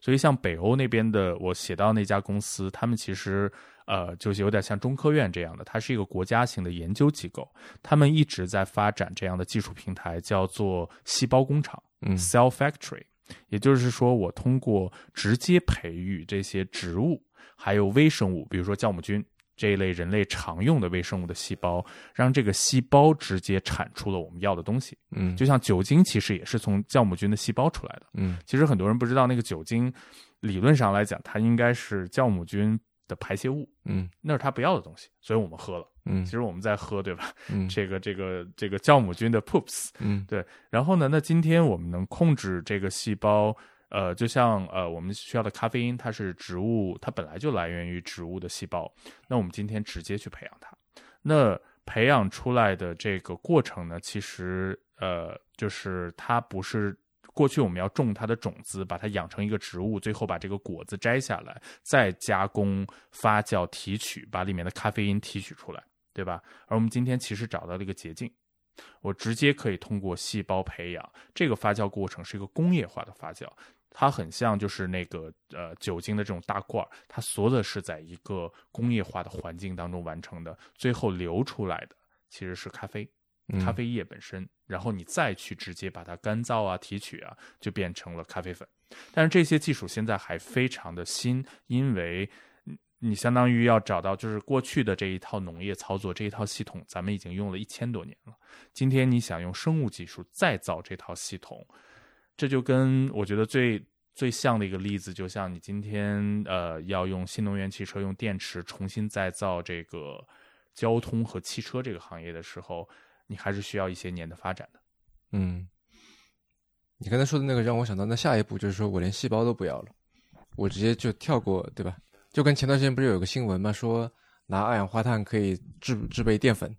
所以，像北欧那边的，我写到那家公司，他们其实呃，就是有点像中科院这样的，它是一个国家型的研究机构，他们一直在发展这样的技术平台，叫做细胞工厂，嗯，cell factory。也就是说，我通过直接培育这些植物，还有微生物，比如说酵母菌。这一类人类常用的微生物的细胞，让这个细胞直接产出了我们要的东西。嗯，就像酒精，其实也是从酵母菌的细胞出来的。嗯，其实很多人不知道，那个酒精理论上来讲，它应该是酵母菌的排泄物。嗯，那是他不要的东西，所以我们喝了。嗯，其实我们在喝，对吧？嗯，这个这个这个酵母菌的 poops。嗯，对。然后呢，那今天我们能控制这个细胞。呃，就像呃，我们需要的咖啡因，它是植物，它本来就来源于植物的细胞。那我们今天直接去培养它，那培养出来的这个过程呢，其实呃，就是它不是过去我们要种它的种子，把它养成一个植物，最后把这个果子摘下来，再加工、发酵、提取，把里面的咖啡因提取出来，对吧？而我们今天其实找到了一个捷径，我直接可以通过细胞培养，这个发酵过程是一个工业化的发酵。它很像，就是那个呃酒精的这种大罐儿它所有的是在一个工业化的环境当中完成的，最后流出来的其实是咖啡，咖啡液本身，然后你再去直接把它干燥啊、提取啊，就变成了咖啡粉。但是这些技术现在还非常的新，因为你相当于要找到，就是过去的这一套农业操作这一套系统，咱们已经用了一千多年了。今天你想用生物技术再造这套系统。这就跟我觉得最最像的一个例子，就像你今天呃要用新能源汽车用电池重新再造这个交通和汽车这个行业的时候，你还是需要一些年的发展的。嗯，你刚才说的那个让我想到，那下一步就是说我连细胞都不要了，我直接就跳过，对吧？就跟前段时间不是有个新闻嘛，说拿二氧化碳可以制制备淀粉。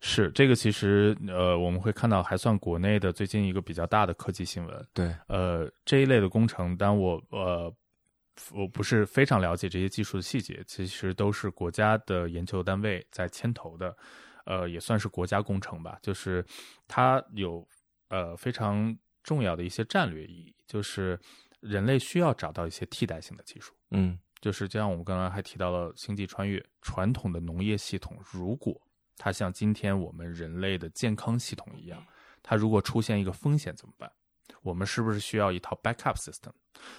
是这个，其实呃，我们会看到还算国内的最近一个比较大的科技新闻。对，呃，这一类的工程，但我呃，我不是非常了解这些技术的细节，其实都是国家的研究单位在牵头的，呃，也算是国家工程吧。就是它有呃非常重要的一些战略意义，就是人类需要找到一些替代性的技术。嗯，就是就像我们刚刚还提到了星际穿越，传统的农业系统如果它像今天我们人类的健康系统一样，它如果出现一个风险怎么办？我们是不是需要一套 backup system？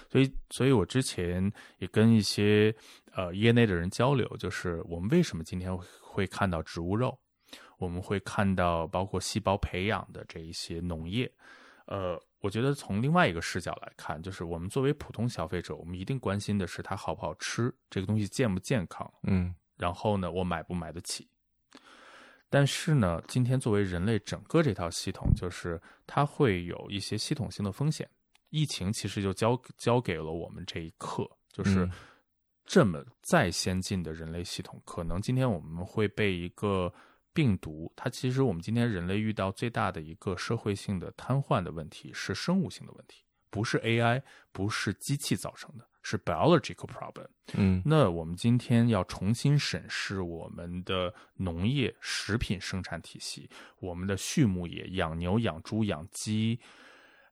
所以，所以我之前也跟一些呃业内的人交流，就是我们为什么今天会看到植物肉，我们会看到包括细胞培养的这一些农业。呃，我觉得从另外一个视角来看，就是我们作为普通消费者，我们一定关心的是它好不好吃，这个东西健不健康，嗯，然后呢，我买不买得起。但是呢，今天作为人类整个这套系统，就是它会有一些系统性的风险。疫情其实就交交给了我们这一刻，就是这么再先进的人类系统，可能今天我们会被一个病毒。它其实我们今天人类遇到最大的一个社会性的瘫痪的问题是生物性的问题，不是 AI，不是机器造成的。是 biological problem，嗯，那我们今天要重新审视我们的农业食品生产体系，我们的畜牧业养牛、养猪、养鸡，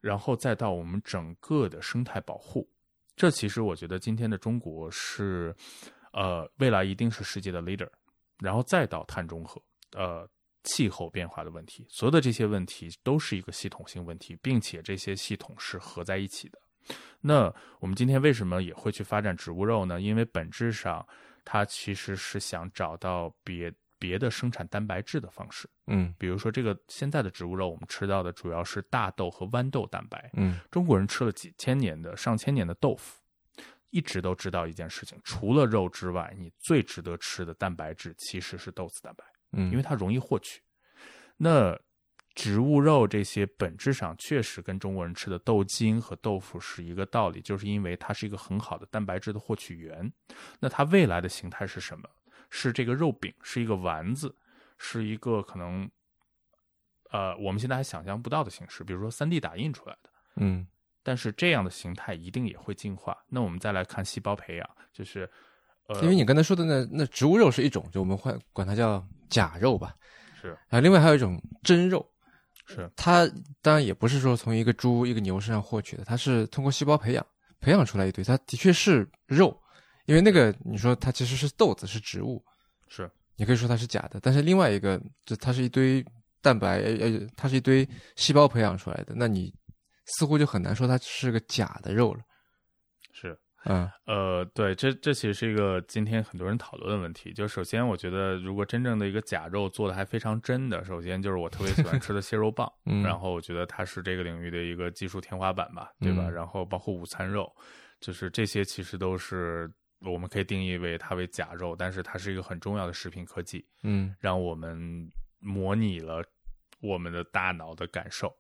然后再到我们整个的生态保护。这其实我觉得今天的中国是，呃，未来一定是世界的 leader。然后再到碳中和，呃，气候变化的问题，所有的这些问题都是一个系统性问题，并且这些系统是合在一起的。那我们今天为什么也会去发展植物肉呢？因为本质上，它其实是想找到别别的生产蛋白质的方式。嗯比如说，这个现在的植物肉，我们吃到的主要是大豆和豌豆蛋白。嗯中国人吃了几千年的、上千年的豆腐，一直都知道一件事情：除了肉之外，你最值得吃的蛋白质其实是豆子蛋白，嗯，因为它容易获取。那植物肉这些本质上确实跟中国人吃的豆筋和豆腐是一个道理，就是因为它是一个很好的蛋白质的获取源。那它未来的形态是什么？是这个肉饼，是一个丸子，是一个可能，呃，我们现在还想象不到的形式，比如说三 D 打印出来的。嗯但是这样的形态一定也会进化。那我们再来看细胞培养，就是，呃，因为你刚才说的那那植物肉是一种，就我们会管它叫假肉吧，是。啊，另外还有一种真肉，是。它当然也不是说从一个猪一个牛身上获取的，它是通过细胞培养培养出来一堆，它的确是肉，因为那个你说它其实是豆子是植物，是。你可以说它是假的，但是另外一个就它是一堆蛋白，呃呃，它是一堆细胞培养出来的，那你似乎就很难说它是个假的肉了，是。嗯呃，对，这这其实是一个今天很多人讨论的问题。就首先，我觉得如果真正的一个假肉做的还非常真的，首先就是我特别喜欢吃的蟹肉棒，嗯 然后我觉得它是这个领域的一个技术天花板吧，对吧？嗯然后包括午餐肉，就是这些其实都是我们可以定义为它为假肉，但是它是一个很重要的食品科技，嗯让我们模拟了我们的大脑的感受，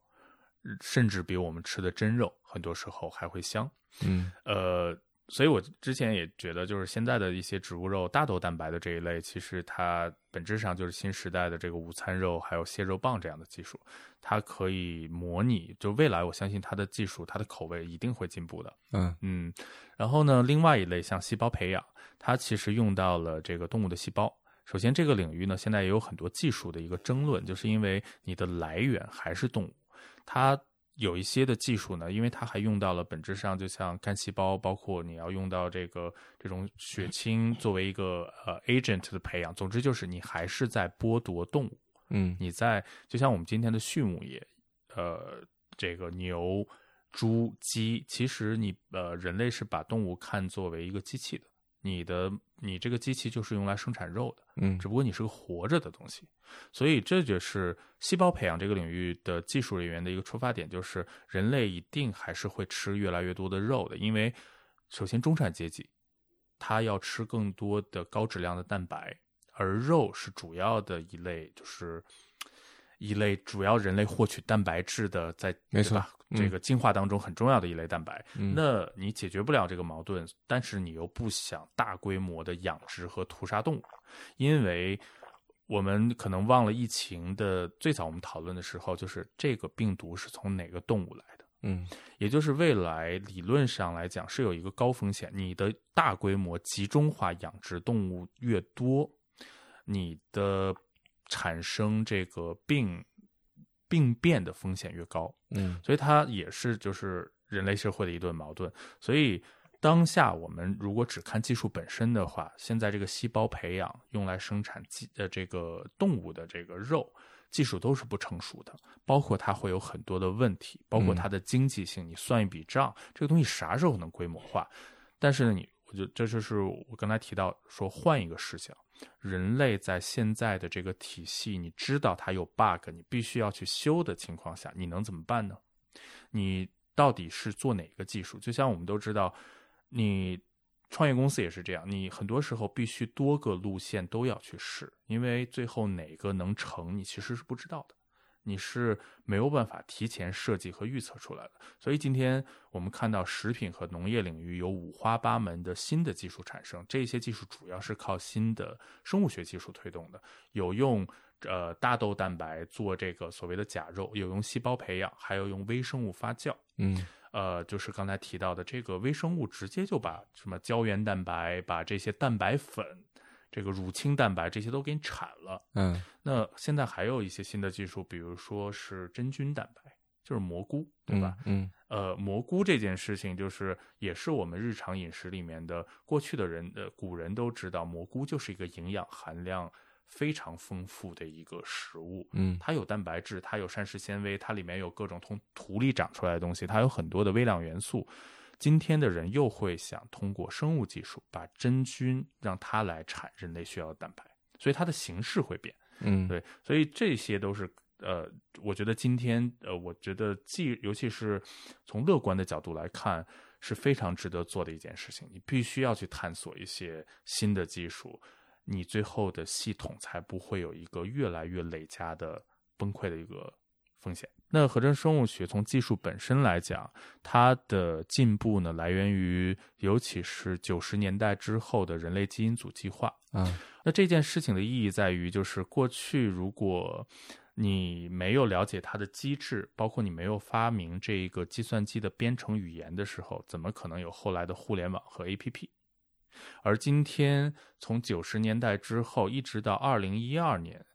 甚至比我们吃的真肉很多时候还会香。嗯呃，所以我之前也觉得，就是现在的一些植物肉、大豆蛋白的这一类，其实它本质上就是新时代的这个午餐肉，还有蟹肉棒这样的技术，它可以模拟。就未来，我相信它的技术、它的口味一定会进步的。嗯嗯，然后呢，另外一类像细胞培养，它其实用到了这个动物的细胞。首先，这个领域呢，现在也有很多技术的一个争论，就是因为你的来源还是动物，它有一些的技术呢，因为它还用到了本质上就像干细胞，包括你要用到这个这种血清作为一个呃 agent 的培养，总之就是你还是在剥夺动物。嗯你在就像我们今天的畜牧业，呃，这个牛、猪、鸡，其实你呃人类是把动物看作为一个机器的，你的你这个机器就是用来生产肉的，嗯。只不过你是个活着的东西，所以这就是细胞培养这个领域的技术人员的一个出发点，就是人类一定还是会吃越来越多的肉的，因为首先中产阶级他要吃更多的高质量的蛋白，而肉是主要的一类，就是一类主要人类获取蛋白质的在，没错吧嗯这个进化当中很重要的一类蛋白。嗯那你解决不了这个矛盾，但是你又不想大规模的养殖和屠杀动物，因为我们可能忘了疫情的最早我们讨论的时候，就是这个病毒是从哪个动物来的。嗯也就是未来理论上来讲是有一个高风险，你的大规模集中化养殖动物越多，你的产生这个病病变的风险越高，嗯所以它也是就是人类社会的一顿矛盾。所以当下我们如果只看技术本身的话，现在这个细胞培养用来生产鸡呃这个动物的这个肉。技术都是不成熟的，包括它会有很多的问题，包括它的经济性。你算一笔账，这个东西啥时候能规模化？但是呢，你我觉得这就是我刚才提到说，换一个视角，人类在现在的这个体系，你知道它有 bug，你必须要去修的情况下，你能怎么办呢？你到底是做哪个技术？就像我们都知道，你创业公司也是这样，你很多时候必须多个路线都要去试，因为最后哪个能成，你其实是不知道的，你是没有办法提前设计和预测出来的。所以今天我们看到食品和农业领域有五花八门的新的技术产生，这些技术主要是靠新的生物学技术推动的，有用。呃，大豆蛋白做这个所谓的假肉，有用细胞培养，还有用微生物发酵。嗯呃，就是刚才提到的这个微生物，直接就把什么胶原蛋白、把这些蛋白粉、这个乳清蛋白这些都给你产了。嗯那现在还有一些新的技术，比如说是真菌蛋白，就是蘑菇，对吧？嗯呃，蘑菇这件事情，就是也是我们日常饮食里面的，过去的人呃古人都知道，蘑菇就是一个营养含量非常丰富的一个食物。嗯它有蛋白质，它有膳食纤维，它里面有各种从土里长出来的东西，它有很多的微量元素。今天的人又会想通过生物技术把真菌让它来产人类需要的蛋白，所以它的形式会变。嗯，对，所以这些都是呃，我觉得今天呃，我觉得既尤其是从乐观的角度来看，是非常值得做的一件事情。你必须要去探索一些新的技术，你最后的系统才不会有一个越来越累加的崩溃的一个风险。那合成生物学从技术本身来讲，它的进步呢，来源于尤其是九十年代之后的人类基因组计划。啊，那这件事情的意义在于，就是过去如果你没有了解它的机制，包括你没有发明这个计算机的编程语言的时候，怎么可能有后来的互联网和 APP？而今天从九十年代之后一直到二零一二年，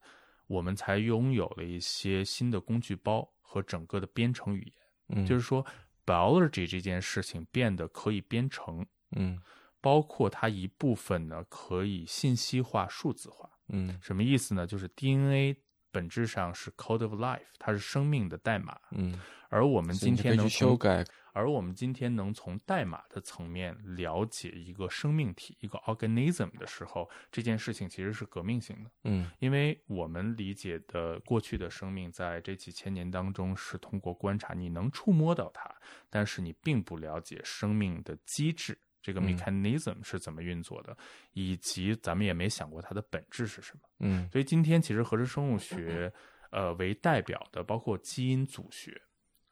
我们才拥有了一些新的工具包和整个的编程语言。嗯，就是说，biology 这件事情变得可以编程，嗯包括它一部分呢可以信息化、数字化。嗯什么意思呢？就是 DNA 本质上是 code of life，它是生命的代码。嗯，而我们今天能修，改，而我们今天能从代码的层面了解一个生命体、一个 organism 的时候，这件事情其实是革命性的。嗯因为我们理解的过去的生命，在这几千年当中是通过观察，你能触摸到它，但是你并不了解生命的机制，这个嗯 mechanism 是怎么运作的，以及咱们也没想过它的本质是什么。嗯所以今天其实合成生物学，呃为代表的，包括基因组学，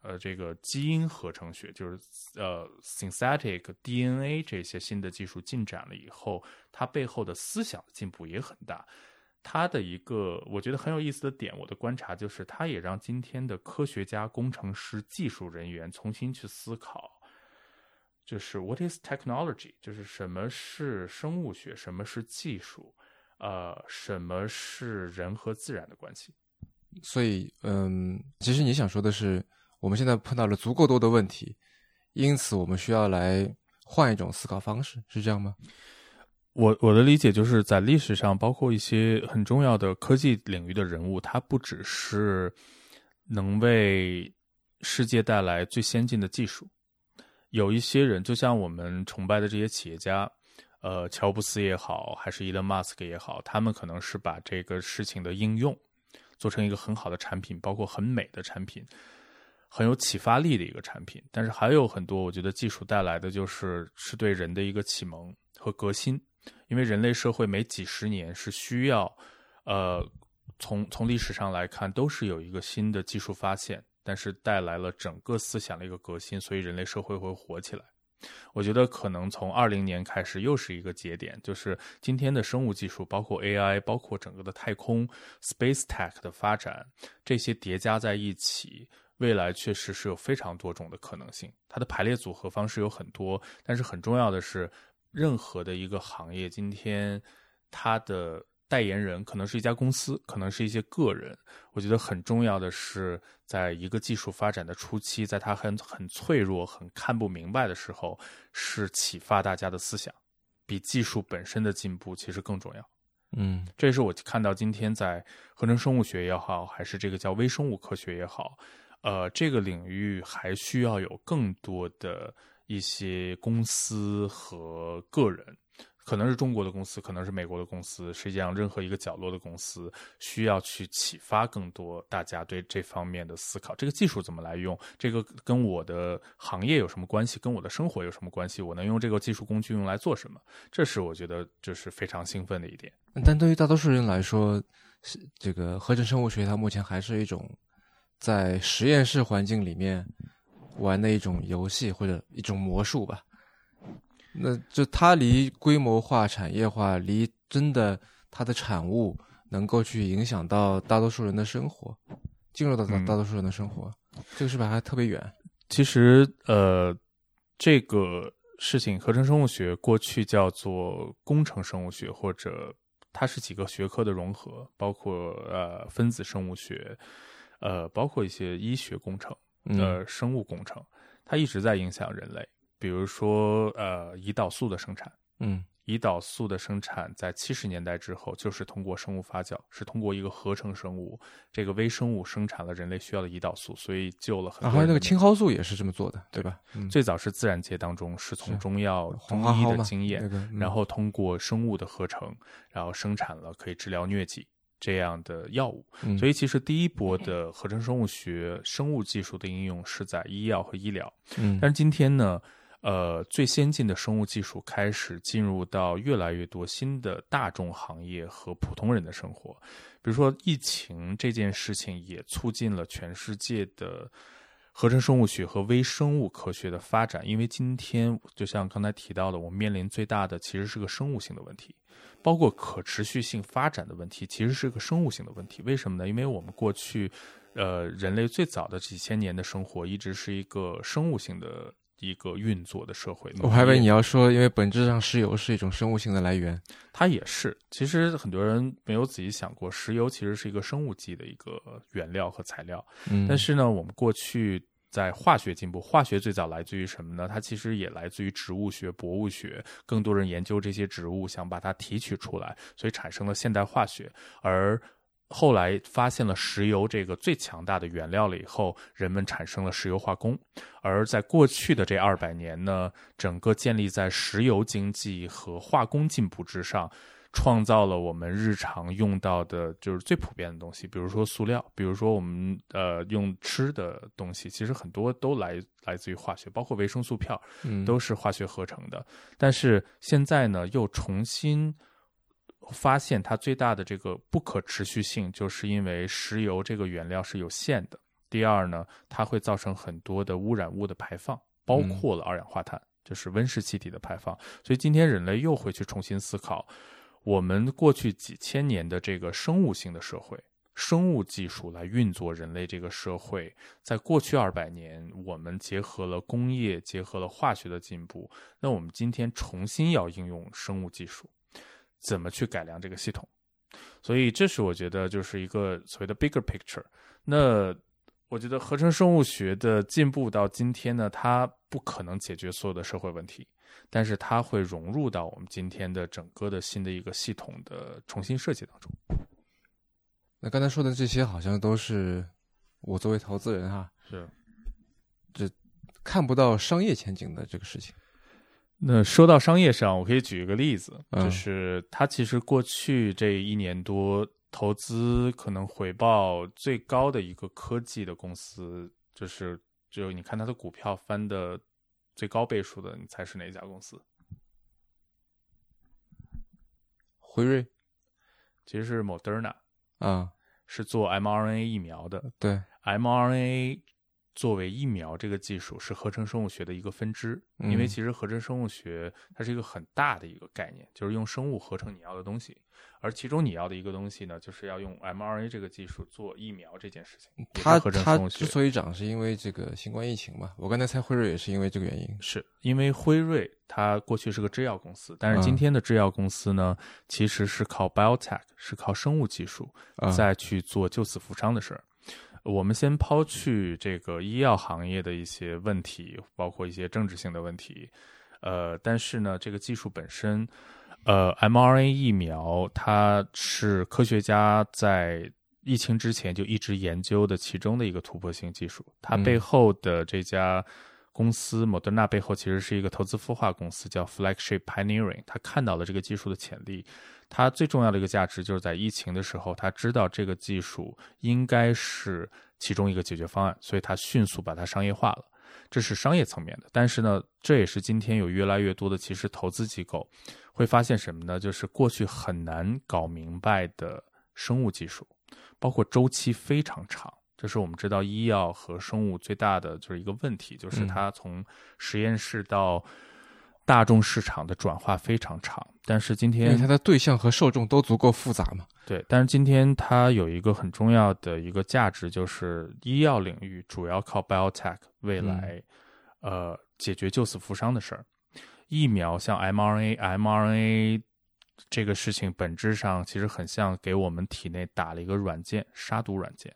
呃这个基因合成学，就是呃 synthetic DNA 这些新的技术进展了以后，它背后的思想进步也很大。它的一个我觉得很有意思的点，我的观察就是，它也让今天的科学家、工程师、技术人员重新去思考，就是 what is technology，就是什么是生物学，什么是技术，呃，什么是人和自然的关系。所以嗯，其实你想说的是，我们现在碰到了足够多的问题，因此我们需要来换一种思考方式，是这样吗？我我的理解就是在历史上，包括一些很重要的科技领域的人物，他不只是能为世界带来最先进的技术，有一些人，就像我们崇拜的这些企业家，呃，乔布斯也好，还是伊隆马斯克也好，他们可能是把这个事情的应用做成一个很好的产品，包括很美的产品，很有启发力的一个产品。但是还有很多，我觉得技术带来的就是是对人的一个启蒙和革新。因为人类社会每几十年是需要，呃，从从历史上来看，都是有一个新的技术发现，但是带来了整个思想的一个革新，所以人类社会会活起来。我觉得可能从二零年开始又是一个节点，就是今天的生物技术，包括 AI，包括整个的太空 space tech 的发展，这些叠加在一起，未来确实是有非常多种的可能性。它的排列组合方式有很多，但是很重要的是。任何的一个行业，今天它的代言人可能是一家公司，可能是一些个人。我觉得很重要的是，在一个技术发展的初期，在它很很脆弱、很看不明白的时候，是启发大家的思想，比技术本身的进步其实更重要。嗯，这也是我看到今天在合成生物学也好，还是这个叫微生物科学也好，呃，这个领域还需要有更多的。一些公司和个人，可能是中国的公司，可能是美国的公司，实际上任何一个角落的公司，需要去启发更多大家对这方面的思考。这个技术怎么来用？这个跟我的行业有什么关系？跟我的生活有什么关系？我能用这个技术工具用来做什么？这是我觉得这是非常兴奋的一点。但对于大多数人来说，这个合成生物学它目前还是一种在实验室环境里面。玩的一种游戏或者一种魔术吧，那就它离规模化、产业化，离真的它的产物能够去影响到大多数人的生活，进入到大大多数人的生活，嗯、这个是不是还特别远？其实，呃，这个事情，合成生物学过去叫做工程生物学，或者它是几个学科的融合，包括呃分子生物学，呃，包括一些医学工程。呃，生物工程，它一直在影响人类。比如说，呃，胰岛素的生产，嗯，胰岛素的生产在七十年代之后，就是通过生物发酵，是通过一个合成生物，这个微生物生产了人类需要的胰岛素，所以救了很多。然后那个青蒿素也是这么做的，对吧？最早是自然界当中是从中药中医的经验，然后通过生物的合成，然后生产了可以治疗疟疾这样的药物。所以其实第一波的合成生物学、生物技术的应用是在医药和医疗。嗯，但是今天呢？呃，最先进的生物技术开始进入到越来越多新的大众行业和普通人的生活，比如说疫情这件事情也促进了全世界的合成生物学和微生物科学的发展。因为今天就像刚才提到的，我们面临最大的其实是个生物性的问题，包括可持续性发展的问题，其实是个生物性的问题。为什么呢？因为我们过去，呃，人类最早的几千年的生活一直是一个生物性的。一个运作的社会，我还以为你要说，因为本质上石油是一种生物性的来源，它也是。其实很多人没有仔细想过，石油其实是一个生物基的一个原料和材料。嗯，但是呢，我们过去在化学进步，化学最早来自于什么呢？它其实也来自于植物学、博物学。更多人研究这些植物，想把它提取出来，所以产生了现代化学。而后来发现了石油这个最强大的原料了以后，人们产生了石油化工。而在过去的这二百年呢，整个建立在石油经济和化工进步之上，创造了我们日常用到的就是最普遍的东西，比如说塑料，比如说我们呃用吃的东西，其实很多都来来自于化学，包括维生素片，都是化学合成的。但是现在呢，又重新。发现它最大的这个不可持续性，就是因为石油这个原料是有限的。第二呢，它会造成很多的污染物的排放，包括了二氧化碳，就是温室气体的排放。所以今天人类又会去重新思考，我们过去几千年的这个生物性的社会，生物技术来运作人类这个社会，在过去二百年，我们结合了工业，结合了化学的进步，那我们今天重新要应用生物技术。怎么去改良这个系统？所以这是我觉得就是一个所谓的 bigger picture。那我觉得合成生物学的进步到今天呢，它不可能解决所有的社会问题，但是它会融入到我们今天的整个的新的一个系统的重新设计当中。那刚才说的这些好像都是我作为投资人哈，是这看不到商业前景的这个事情。那说到商业上，我可以举一个例子，就是他其实过去这一年多投资可能回报最高的一个科技的公司，就是就你看它的股票翻的最高倍数的，你猜是哪一家公司？辉瑞，其实是 Moderna 啊，是做 mRNA 疫苗的。对，mRNA。作为疫苗这个技术是合成生物学的一个分支，因为其实合成生物学它是一个很大的一个概念，就是用生物合成你要的东西，而其中你要的一个东西呢，就是要用 mRNA 这个技术做疫苗这件事情。它它之所以涨，是因为这个新冠疫情嘛？我刚才猜辉瑞也是因为这个原因，是因为辉瑞它过去是个制药公司，但是今天的制药公司呢，其实是靠 biotech，是靠生物技术再去做救死扶伤的事儿。我们先抛去这个医药行业的一些问题，包括一些政治性的问题，呃，但是呢，这个技术本身，呃，mRNA 疫苗，它是科学家在疫情之前就一直研究的其中的一个突破性技术。它背后的这家公司莫德纳背后其实是一个投资孵化公司，叫 Flagship Pioneering，他看到了这个技术的潜力。它最重要的一个价值就是在疫情的时候，他知道这个技术应该是其中一个解决方案，所以他迅速把它商业化了。这是商业层面的。但是呢，这也是今天有越来越多的其实投资机构会发现什么呢？就是过去很难搞明白的生物技术，包括周期非常长。这是我们知道医药和生物最大的就是一个问题，就是它从实验室到。大众市场的转化非常长，但是今天它的对象和受众都足够复杂嘛？对，但是今天它有一个很重要的一个价值，就是医药领域主要靠 biotech 未来，呃，解决救死扶伤的事儿。疫苗像 mRNA，mRNA 这个事情本质上其实很像给我们体内打了一个软件，杀毒软件。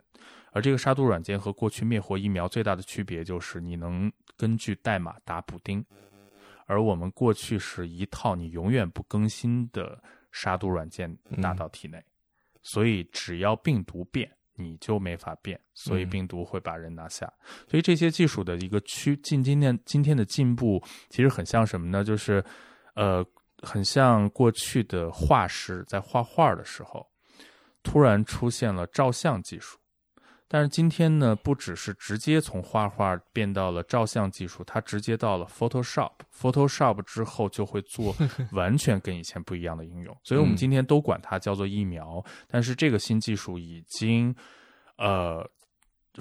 而这个杀毒软件和过去灭活疫苗最大的区别就是，你能根据代码打补丁。而我们过去是一套你永远不更新的杀毒软件打到体内，所以只要病毒变，你就没法变，所以嗯病毒会把人拿下。所以这些技术的一个趋近今天今天的进步，其实很像什么呢？就是呃，很像过去的画师在画画的时候，突然出现了照相技术。但是今天呢，不只是直接从画画变到了照相技术，它直接到了 Photoshop。Photoshop 之后就会做 完全跟以前不一样的应用，所以我们嗯今天都管它叫做疫苗。但是这个新技术已经呃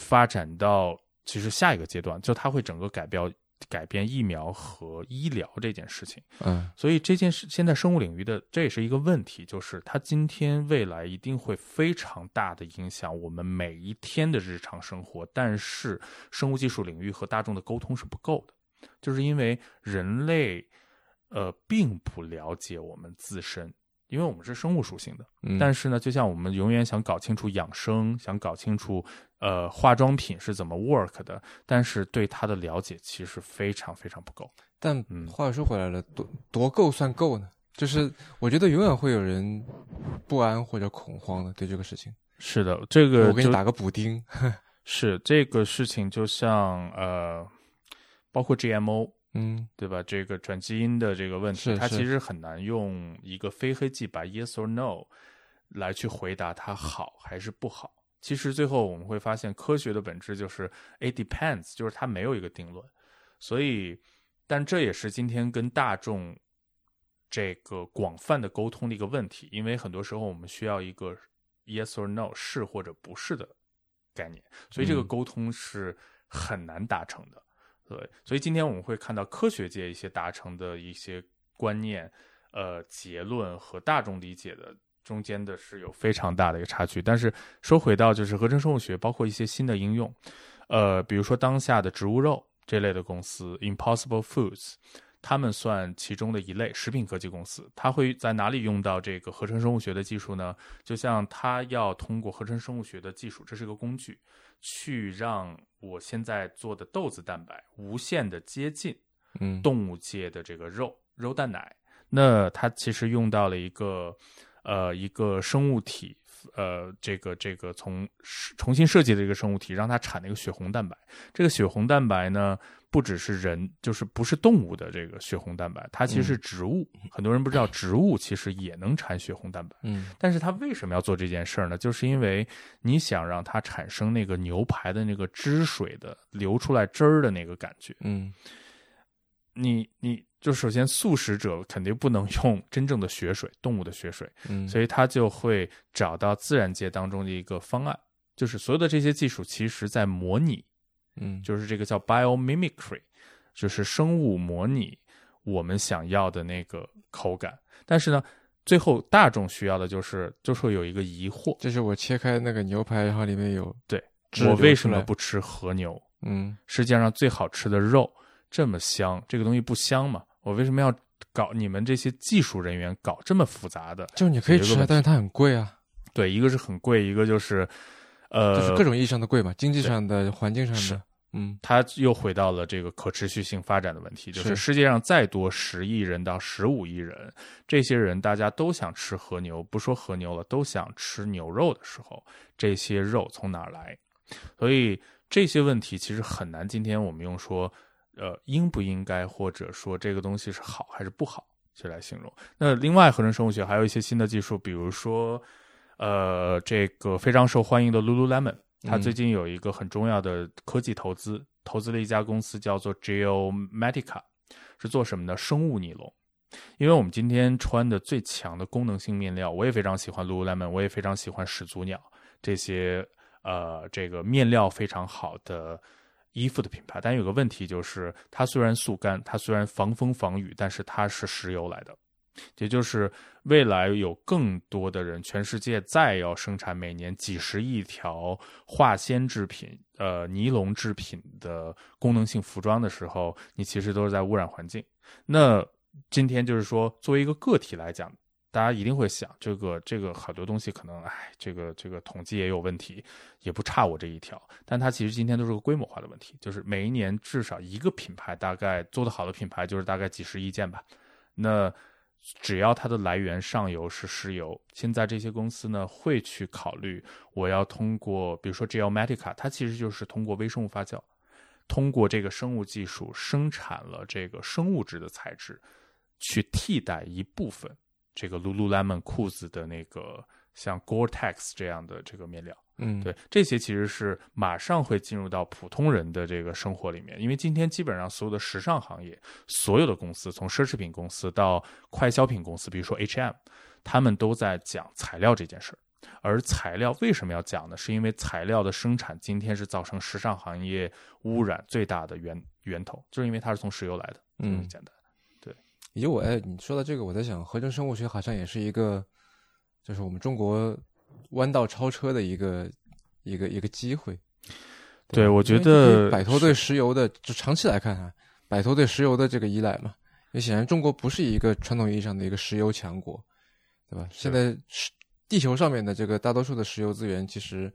发展到其实下一个阶段，就它会整个改变改变疫苗和医疗这件事情。嗯所以这件事现在生物领域的这也是一个问题，就是它今天未来一定会非常大的影响我们每一天的日常生活，但是生物技术领域和大众的沟通是不够的，就是因为人类呃并不了解我们自身。因为我们是生物属性的，嗯，但是呢，就像我们永远想搞清楚养生，想搞清楚呃化妆品是怎么 work 的，但是对它的了解其实非常非常不够。但嗯话又说回来了，多多够算够呢？就是我觉得永远会有人不安或者恐慌的对这个事情。是的，这个我给你打个补丁，是这个事情，就像呃，包括 GMO 嗯对吧？这个转基因的这个问题，它其实很难用一个非黑即白 yes or no 来去回答它好还是不好。其实最后我们会发现，科学的本质就是 it depends，就是它没有一个定论。所以，但这也是今天跟大众这个广泛的沟通的一个问题，因为很多时候我们需要一个 yes or no 是或者不是的概念，所以这个嗯沟通是很难达成的。对，所以今天我们会看到科学界一些达成的一些观念、呃结论和大众理解的中间的是有非常大的一个差距。但是说回到就是合成生物学，包括一些新的应用，呃，比如说当下的植物肉这类的公司，Impossible Foods，他们算其中的一类食品科技公司。它会在哪里用到这个合成生物学的技术呢？就像它要通过合成生物学的技术，这是个工具，去让我现在做的豆子蛋白无限的接近嗯，动物界的这个肉肉蛋奶。那它其实用到了一个呃一个生物体，呃这个这个从重新设计的一个生物体，让它产那个血红蛋白。这个血红蛋白呢，不只是人，就是不是动物的这个血红蛋白，它其实是植物。很多人不知道，植物其实也能产血红蛋白。嗯但是它为什么要做这件事儿呢？就是因为你想让它产生那个牛排的那个汁水的流出来汁儿的那个感觉。嗯你你就首先素食者肯定不能用真正的血水，动物的血水，嗯，所以他就会找到自然界当中的一个方案，就是所有的这些技术其实在模拟，嗯就是这个叫 biomimicry，就是生物模拟我们想要的那个口感。但是呢，最后大众需要的就是就是会有一个疑惑，就是我切开那个牛排，然后里面有对我为什么不吃和牛？嗯世界上最好吃的肉这么香，这个东西不香吗？我为什么要搞你们这些技术人员搞这么复杂的？就是你可以吃但是它很贵啊，对，一个是很贵，一个就是，呃，就是各种意义上的贵嘛，经济上的、环境上是的，嗯它又回到了这个可持续性发展的问题，就是是世界上再多十亿人到十五亿人，这些人大家都想吃和牛，不说和牛了，都想吃牛肉的时候，这些肉从哪儿来？所以这些问题其实很难。今天我们用说，呃，应不应该，或者说这个东西是好还是不好，去来形容。那另外，合成生物学还有一些新的技术，比如说，呃，这个非常受欢迎的 Lululemon，它嗯最近有一个很重要的科技投资，投资了一家公司叫做 Geomatica，是做什么的？生物尼龙。因为我们今天穿的最强的功能性面料，我也非常喜欢 Lululemon，我也非常喜欢始祖鸟这些呃这个面料非常好的衣服的品牌。但有个问题就是，它虽然速干，它虽然防风防雨，但是它是石油来的。也就是未来有更多的人，全世界再要生产每年几十亿条化纤制品、呃尼龙制品的功能性服装的时候，你其实都是在污染环境。那今天就是说，作为一个个体来讲，大家一定会想，这个这个好多东西可能，哎，这个这个统计也有问题，也不差我这一条。但它其实今天都是个规模化的问题，就是每一年至少一个品牌，大概做的好的品牌就是大概几十亿件吧。那只要它的来源上游是石油，现在这些公司呢会去考虑，我要通过，比如说 Geomatica，它其实就是通过微生物发酵，通过这个生物技术生产了这个生物质的材质，去替代一部分。这个 Lululemon 裤子的那个像 Gore-Tex 这样的这个面料，嗯，对，这些其实是马上会进入到普通人的这个生活里面，因为今天基本上所有的时尚行业，所有的公司，从奢侈品公司到快消品公司，比如说 H&M，他们都在讲材料这件事儿。而材料为什么要讲呢？是因为材料的生产今天是造成时尚行业污染最大的源源头，就是因为它是从石油来的，这么简单。以及我哎，你说到这个，我在想，合成生物学好像也是一个，就是我们中国弯道超车的一个一个一个机会。对，我觉得摆脱对石油的，就长期来看啊，摆脱对石油的这个依赖嘛。也显然中国不是一个传统意义上的一个石油强国，对吧？现在是地球上面的这个大多数的石油资源，其实，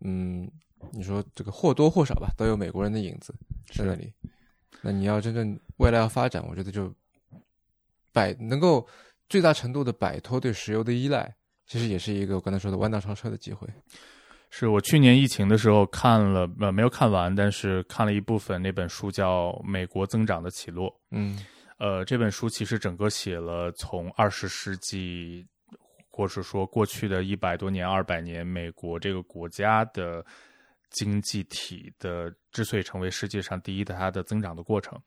嗯，你说这个或多或少吧，都有美国人的影子在那里。那你要真正未来要发展，我觉得就。摆能够最大程度的摆脱对石油的依赖，其实也是一个我刚才说的弯道超车的机会。是我去年疫情的时候看了，呃，没有看完，但是看了一部分那本书叫《美国增长的起落》。嗯，呃，这本书其实整个写了从二十世纪，或者说过去的一百多年、二百年，美国这个国家的经济体的之所以成为世界上第一的它的增长的过程。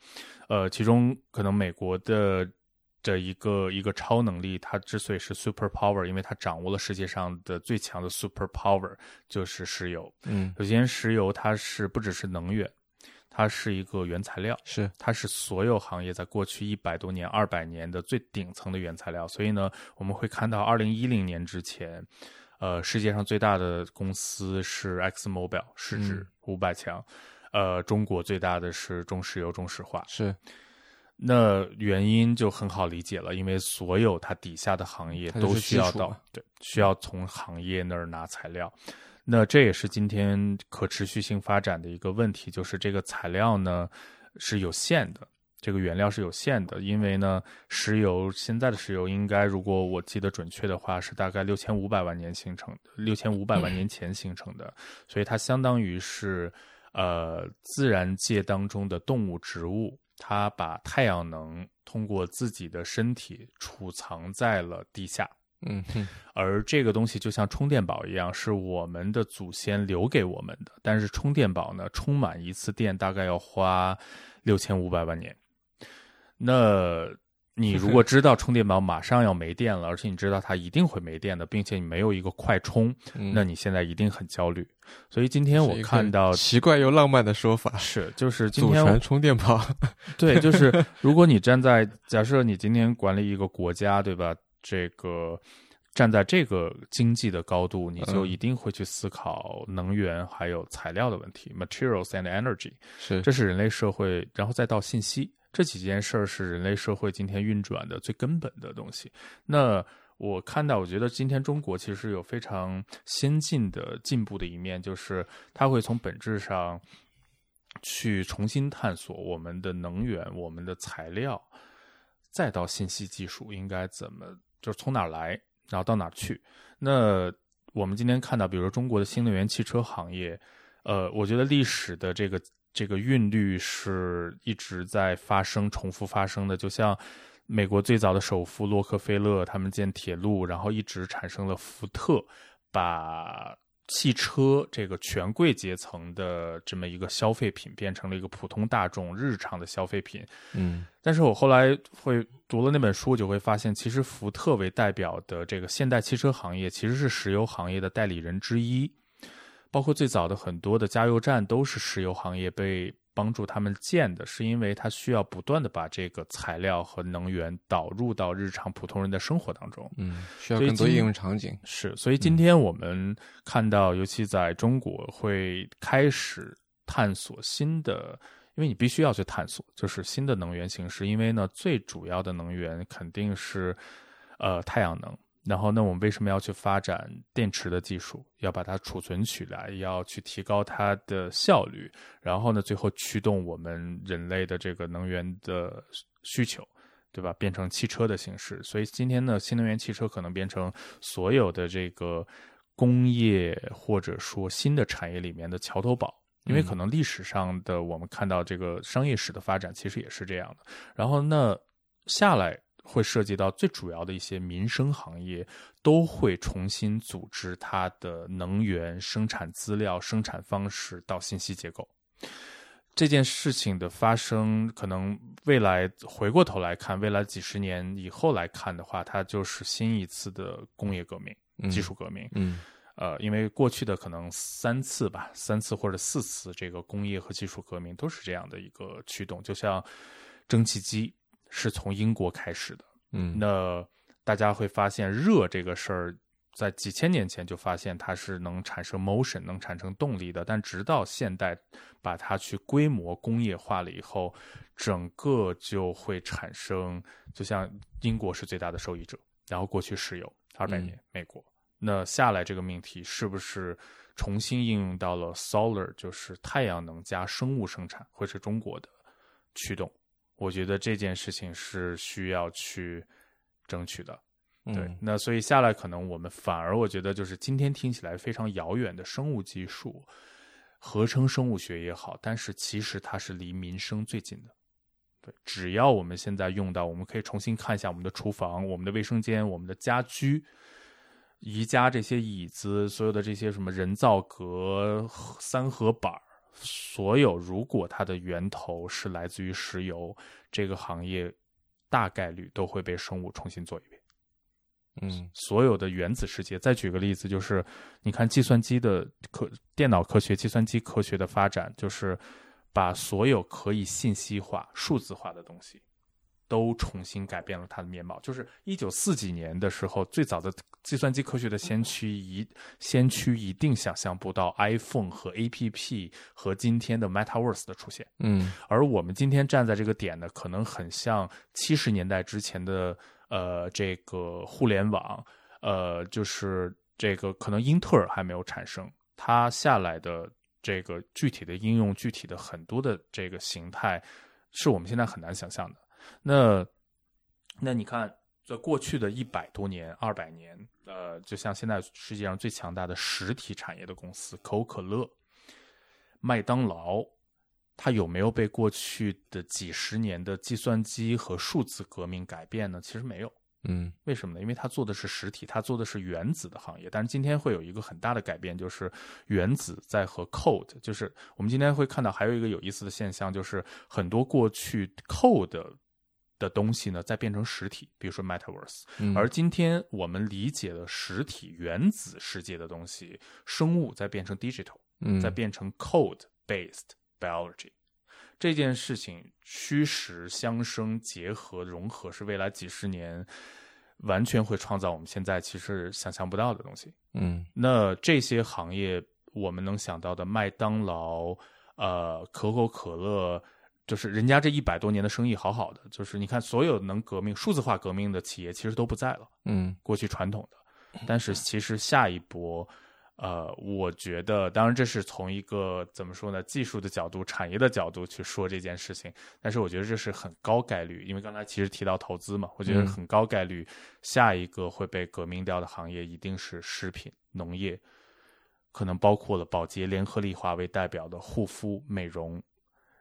呃，其中可能美国的。的一个一个超能力，它之所以是 super power，因为它掌握了世界上的最强的 super power，就是石油。嗯，首先，石油它是不只是能源，它是一个原材料，是它是所有行业在过去一百多年、二百年的最顶层的原材料。所以呢，我们会看到二零一零年之前，呃，世界上最大的公司是 ExxonMobil，市值五百强，呃，中国最大的是中石油、中石化，是。那原因就很好理解了，因为所有它底下的行业都需要到对，需要从行业那儿拿材料。那这也是今天可持续性发展的一个问题，就是这个材料呢是有限的，这个原料是有限的。因为呢，石油现在的石油应该，如果我记得准确的话，是大概六千五百万年形成的，六千五百万年前形成的，所以它相当于是呃自然界当中的动物、植物。它把太阳能通过自己的身体储藏在了地下，嗯，而这个东西就像充电宝一样，是我们的祖先留给我们的。但是充电宝呢，充满一次电大概要花六千五百万年。那。你如果知道充电宝马上要没电了，而且你知道它一定会没电的，并且你没有一个快充，那你现在一定很焦虑。所以今天我看到奇怪又浪漫的说法是，就是今天祖传充电宝，对，就是 如果你站在假设你今天管理一个国家，对吧？这个站在这个经济的高度，你就一定会去思考能源还有材料的问题，materials and energy，是，这是人类社会，然后再到信息。这几件事儿是人类社会今天运转的最根本的东西。那我看到，我觉得今天中国其实有非常先进的进步的一面，就是它会从本质上去重新探索我们的能源、我们的材料，再到信息技术应该怎么，就是从哪儿来，然后到哪儿去。那我们今天看到，比如说中国的新能源汽车行业，呃，我觉得历史的这个。这个韵律是一直在发生、重复发生的，就像美国最早的首富洛克菲勒他们建铁路，然后一直产生了福特，把汽车这个权贵阶层的这么一个消费品变成了一个普通大众日常的消费品。嗯，但是我后来会读了那本书，就会发现，其实福特为代表的这个现代汽车行业，其实是石油行业的代理人之一。包括最早的很多的加油站都是石油行业被帮助他们建的，是因为它需要不断的把这个材料和能源导入到日常普通人的生活当中。嗯，需要更多应用场景。是，所以今天我们看到，尤其在中国会开始探索新的，因为你必须要去探索，就是新的能源形式。因为呢，最主要的能源肯定是。呃太阳能。然后，那我们为什么要去发展电池的技术？要把它储存起来，要去提高它的效率，然后呢，最后驱动我们人类的这个能源的需求，对吧？变成汽车的形式。所以今天呢，新能源汽车可能变成所有的这个工业或者说新的产业里面的桥头堡，因为可能历史上的我们看到这个商业史的发展其实也是这样的。然后那下来。会涉及到最主要的一些民生行业，都会重新组织它的能源生产资料、生产方式到信息结构。这件事情的发生，可能未来回过头来看，未来几十年以后来看的话，它就是新一次的工业革命、技术革命。嗯，呃，因为过去的可能三次吧，三次或者四次这个工业和技术革命都是这样的一个驱动，就像蒸汽机。是从英国开始的，嗯，那大家会发现热这个事儿，在几千年前就发现它是能产生 motion，能产生动力的。但直到现代把它去规模工业化了以后，整个就会产生，就像英国是最大的受益者，然后过去石油二百年，美国那下来这个命题是不是重新应用到了 solar，就是太阳能加生物生产，会是中国的驱动？我觉得这件事情是需要去争取的，对。那所以下来，可能我们反而我觉得，就是今天听起来非常遥远的生物技术、合成生物学也好，但是其实它是离民生最近的。对，只要我们现在用到，我们可以重新看一下我们的厨房、我们的卫生间、我们的家居、宜家这些椅子，所有的这些什么人造革、三合板儿。所有，如果它的源头是来自于石油，这个行业大概率都会被生物重新做一遍。嗯，所有的原子世界，再举个例子，就是你看计算机的科、电脑科学、计算机科学的发展，就是把所有可以信息化、数字化的东西。都重新改变了它的面貌。就是一九四几年的时候，最早的计算机科学的先驱一先驱一定想象不到 iPhone 和 APP 和今天的 MetaVerse 的出现。嗯，而我们今天站在这个点呢，可能很像七十年代之前的呃这个互联网，呃，就是这个可能英特尔还没有产生，它下来的这个具体的应用、具体的很多的这个形态，是我们现在很难想象的。那，那你看，在过去的一百多年、二百年，呃，就像现在世界上最强大的实体产业的公司，可口可乐、麦当劳，它有没有被过去的几十年的计算机和数字革命改变呢？其实没有。嗯，为什么呢？因为它做的是实体，它做的是原子的行业。但是今天会有一个很大的改变，就是原子在和 code，就是我们今天会看到还有一个有意思的现象，就是很多过去 code。的东西呢，再变成实体，比如说 Metaverse。而今天我们理解的实体原子世界的东西，生物再变成 digital，再变成 code-based biology。这件事情虚实相生、结合、融合，是未来几十年完全会创造我们现在其实想象不到的东西。嗯，那这些行业我们能想到的，麦当劳、呃，可口可乐。就是人家这一百多年的生意好好的，就是你看所有能革命、数字化革命的企业其实都不在了。嗯，过去传统的，但是其实下一波，呃，我觉得，当然这是从一个怎么说呢，技术的角度、产业的角度去说这件事情。但是我觉得这是很高概率，因为刚才其实提到投资嘛，我觉得很高概率下一个会被革命掉的行业一定是食品、农业，可能包括了宝洁、联合利华为代表的护肤、美容。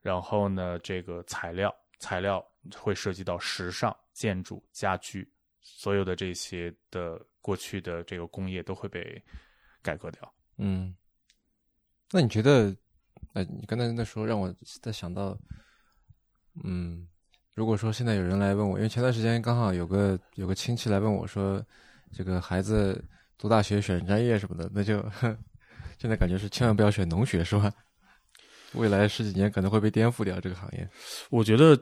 然后呢，这个材料材料会涉及到时尚、建筑、家居，所有的这些的过去的这个工业都会被改革掉。嗯，那你觉得？呃，你刚才那时候让我在想到，嗯，如果说现在有人来问我，因为前段时间刚好有个有个亲戚来问我说，这个孩子读大学选专业什么的，那就 现在感觉是千万不要选农学，是吧？未来十几年可能会被颠覆掉这个行业。我觉得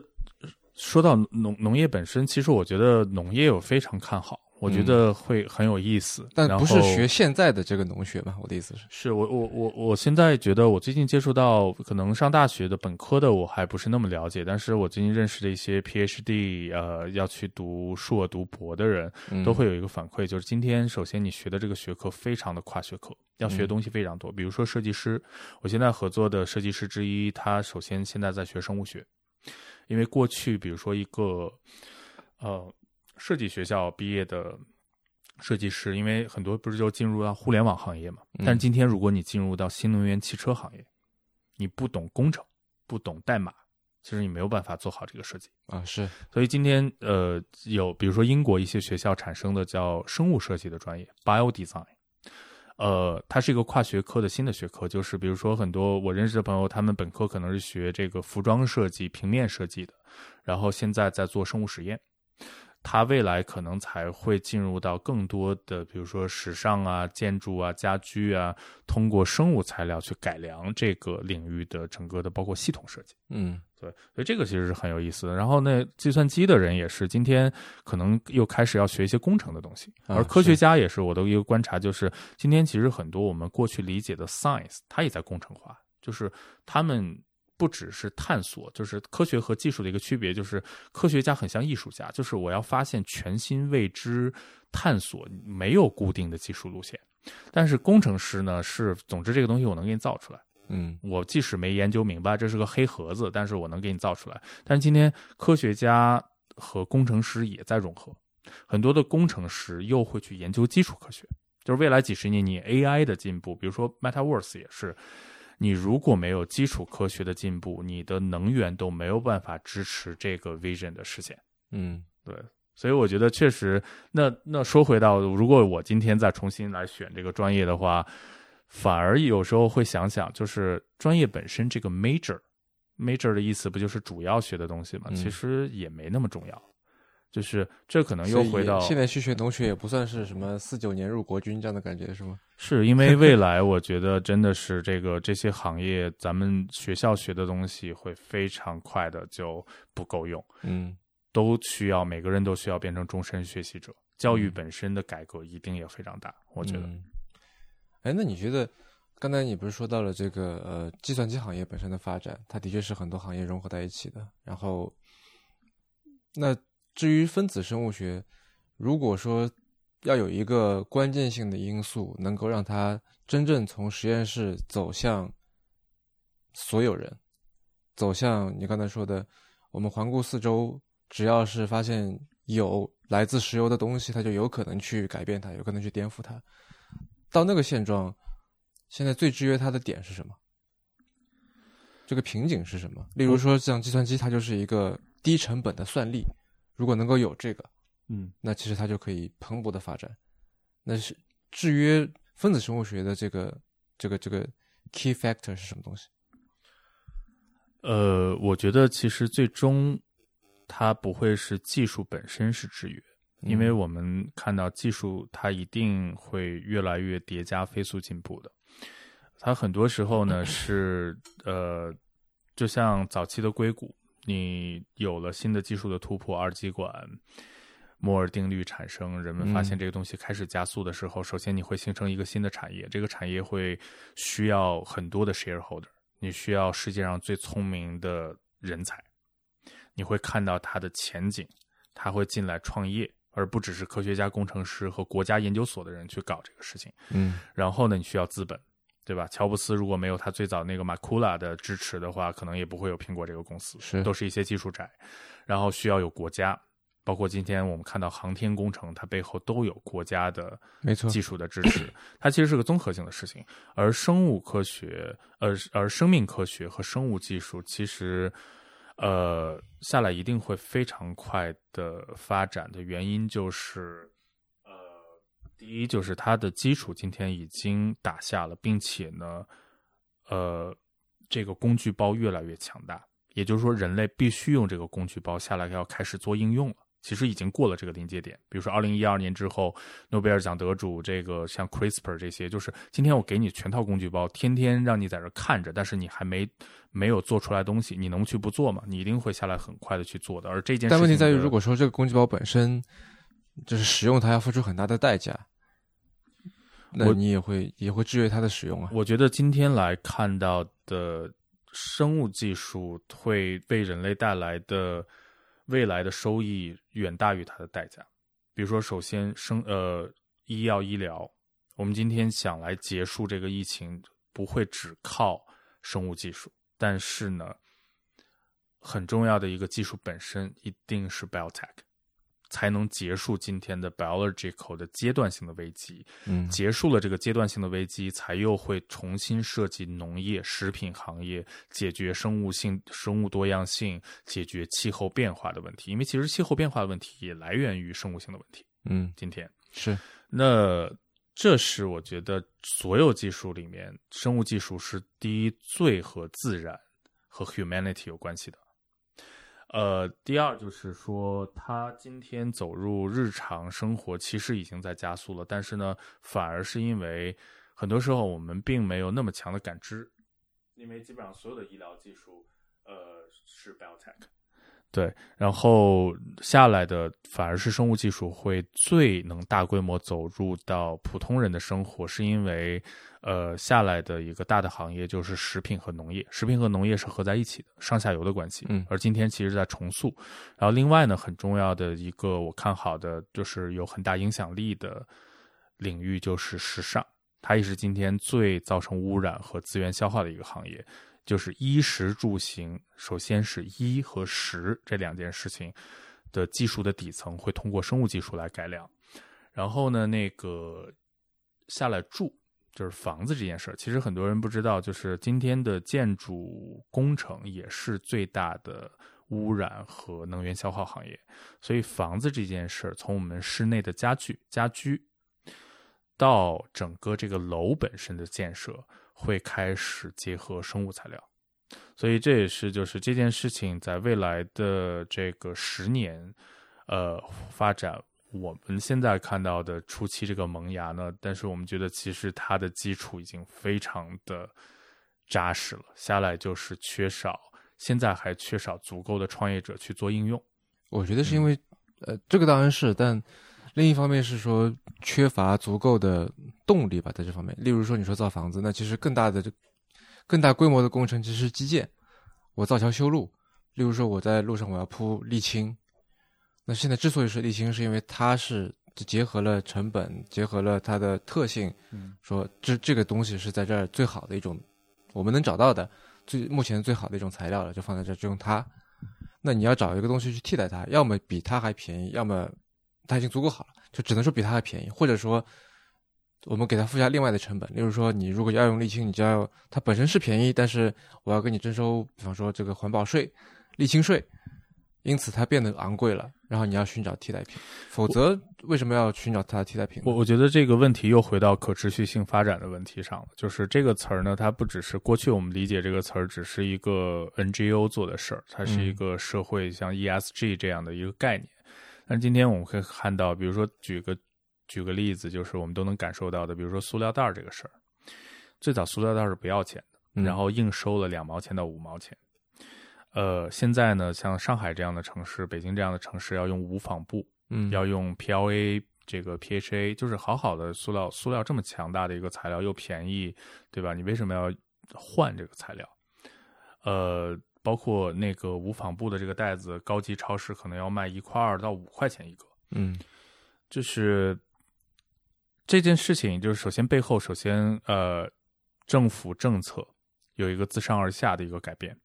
说到农农业本身，其实我觉得农业我非常看好。我觉得会很有意思。但不是学现在的这个农学吧？我的意思是，是我我我我现在觉得，我最近接触到可能上大学的本科的，我还不是那么了解。但是我最近认识的一些 PhD，呃，要去读硕读博的人，嗯都会有一个反馈，就是今天首先你学的这个学科非常的跨学科，要学的东西非常多。比如说设计师，我现在合作的设计师之一，他首先现在在学生物学，因为过去比如说一个呃设计学校毕业的设计师，因为很多不是就进入到互联网行业嘛，嗯但是今天如果你进入到新能源汽车行业，你不懂工程，不懂代码，其实你没有办法做好这个设计。啊，是所以今天呃，有比如说英国一些学校产生的叫生物设计的专业 （bio design），呃，它是一个跨学科的新的学科，就是比如说很多我认识的朋友，他们本科可能是学这个服装设计、平面设计的，然后现在在做生物实验。他未来可能才会进入到更多的，比如说时尚啊、建筑啊、家居啊，通过生物材料去改良这个领域的整个的包括系统设计。嗯对，所以这个其实是很有意思的。然后呢，计算机的人也是今天可能又开始要学一些工程的东西，啊而科学家也是我的一个观察，就是今天其实很多我们过去理解的 science，它也在工程化，就是他们。不只是探索，就是科学和技术的一个区别，就是科学家很像艺术家，就是我要发现全新未知，探索没有固定的技术路线。但是工程师呢，是总之这个东西我能给你造出来。嗯我即使没研究明白这是个黑盒子，但是我能给你造出来。但是今天科学家和工程师也在融合，很多的工程师又会去研究基础科学，就是未来几十年你 AI 的进步，比如说 MetaVerse 也是，你如果没有基础科学的进步，你的能源都没有办法支持这个 vision 的实现。嗯对，所以我觉得确实，那那说回到，如果我今天再重新来选这个专业的话，反而有时候会想想，就是专业本身这个 major，major 的意思不就是主要学的东西吗？嗯其实也没那么重要，就是这可能又回到现在去学农学也不算是什么四九年入国军这样的感觉是吗？是因为未 来，我觉得真的是这个这些行业，咱们学校学的东西会非常快的就不够用，嗯都需要每个人都需要变成终身学习者。教育嗯本身的改革一定也非常大，我觉得。嗯哎，那你觉得刚才你不是说到了这个呃计算机行业本身的发展，它的确是很多行业融合在一起的。然后，那至于分子生物学，如果说要有一个关键性的因素，能够让它真正从实验室走向所有人，走向你刚才说的，我们环顾四周，只要是发现有来自石油的东西，它就有可能去改变它，有可能去颠覆它。到那个现状，现在最制约它的点是什么？这个瓶颈是什么？例如说，像计算机，它就是一个低成本的算力，如果能够有这个，嗯，那其实它就可以蓬勃的发展。那是制约分子生物学的这个这个这个 key factor 是什么东西？呃，我觉得其实最终它不会是技术本身是制约，因为我们看到技术它一定会越来越叠加飞速进步的。它很多时候呢 是呃，就像早期的硅谷，你有了新的技术的突破，二极管、摩尔定律产生，人们发现嗯这个东西开始加速的时候，首先你会形成一个新的产业，这个产业会需要很多的 shareholder，你需要世界上最聪明的人才，你会看到它的前景，他会进来创业，而不只是科学家、工程师和国家研究所的人去搞这个事情。嗯然后呢，你需要资本，对吧？乔布斯如果没有他最早那个马库拉的支持的话，可能也不会有苹果这个公司，是都是一些技术宅。然后需要有国家，包括今天我们看到航天工程，它背后都有国家的没错技术的支持，它其实是个综合性的事情。而生物科学，而而生命科学和生物技术，其实呃下来一定会非常快的发展的原因就是。呃，第一就是它的基础今天已经打下了，并且呢，呃，这个工具包越来越强大，也就是说，人类必须用这个工具包下来要开始做应用了。其实已经过了这个临界点，比如说二零一二年之后，诺贝尔奖得主这个像 CRISPR 这些，就是今天我给你全套工具包，天天让你在这看着，但是你还没没有做出来东西，你能去不做吗？你一定会下来很快的去做的。而这件事情，但问题在于，如果说这个工具包本身就是使用它要付出很大的代价，那你也会也会制约它的使用啊。我觉得今天来看到的生物技术会为人类带来的未来的收益远大于它的代价。比如说，首先生呃医药医疗，我们今天想来结束这个疫情，不会只靠生物技术，但是呢，很重要的一个技术本身一定是 biotech，才能结束今天的 biological 的阶段性的危机。嗯结束了这个阶段性的危机，才又会重新设计农业、食品行业，解决生物性、生物多样性，解决气候变化的问题。因为其实气候变化的问题也来源于生物性的问题。嗯，今天，是那这是我觉得所有技术里面，生物技术是第一最和自然和 humanity 有关系的。呃，第二就是说，它今天走入日常生活，其实已经在加速了，但是呢，反而是因为很多时候我们并没有那么强的感知，因为基本上所有的医疗技术，呃，是 biotech，对，然后下来的反而是生物技术会最能大规模走入到普通人的生活，是因为呃下来的一个大的行业就是食品和农业，食品和农业是合在一起的，上下游的关系。嗯而今天其实在重塑。然后另外呢，很重要的一个我看好的就是有很大影响力的领域就是时尚，它也是今天最造成污染和资源消耗的一个行业。就是衣食住行，首先是衣和食这两件事情的技术的底层会通过生物技术来改良，然后呢，那个下来住就是房子这件事儿，其实很多人不知道，就是今天的建筑工程也是最大的污染和能源消耗行业，所以房子这件事儿，从我们室内的家具、家居到整个这个楼本身的建设。会开始结合生物材料，所以这也是就是这件事情在未来的这个十年，呃，发展我们现在看到的初期这个萌芽呢，但是我们觉得其实它的基础已经非常的扎实了，下来就是缺少，现在还缺少足够的创业者去做应用。我觉得是因为，呃，这个当然是，但另一方面是说缺乏足够的动力吧，在这方面。例如说，你说造房子，那其实更大的、更大规模的工程其实是基建。我造桥修路，例如说我在路上我要铺沥青，那现在之所以是沥青，是因为它是结合了成本，结合了它的特性，嗯，说这这个东西是在这儿最好的一种，我们能找到的最目前最好的一种材料了，就放在这儿就用它。那你要找一个东西去替代它，要么比它还便宜，要么它已经足够好了，就只能说比它还便宜，或者说我们给它附加另外的成本，例如说你如果要用沥青，你就要它本身是便宜，但是我要给你征收，比方说这个环保税、沥青税，因此它变得昂贵了，然后你要寻找替代品，否则为什么要寻找它的替代品呢？我我觉得这个问题又回到可持续性发展的问题上了。就是这个词儿呢，它不只是过去我们理解这个词儿只是一个 NGO 做的事儿，它是一个社会像 ESG 这样的一个概念。但今天我们可以看到，比如说举个举个例子，就是我们都能感受到的，比如说塑料袋儿这个事儿，最早塑料袋是不要钱的，嗯然后硬收了两毛钱到五毛钱。呃，现在呢，像上海这样的城市，北京这样的城市，要用无纺布，嗯，要用 PLA 这个 PHA，就是好好的塑料，塑料这么强大的一个材料又便宜，对吧？你为什么要换这个材料？呃，包括那个无纺布的这个袋子，高级超市可能要卖一块二到五块钱一个，嗯就是这件事情，就是首先背后，首先呃，政府政策有一个自上而下的一个改变，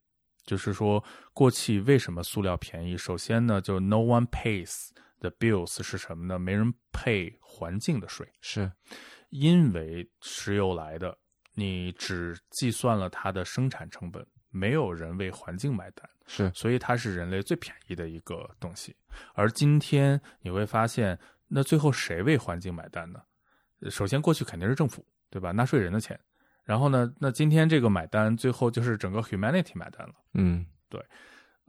就是说过去为什么塑料便宜？首先呢，就 no one pays the bills 是什么呢？没人配环境的税，是因为石油来的，你只计算了它的生产成本，没有人为环境买单。是所以它是人类最便宜的一个东西。而今天你会发现，那最后谁为环境买单呢？呃首先，过去肯定是政府，对吧？纳税人的钱。然后呢，那今天这个买单，最后就是整个 humanity 买单了。嗯对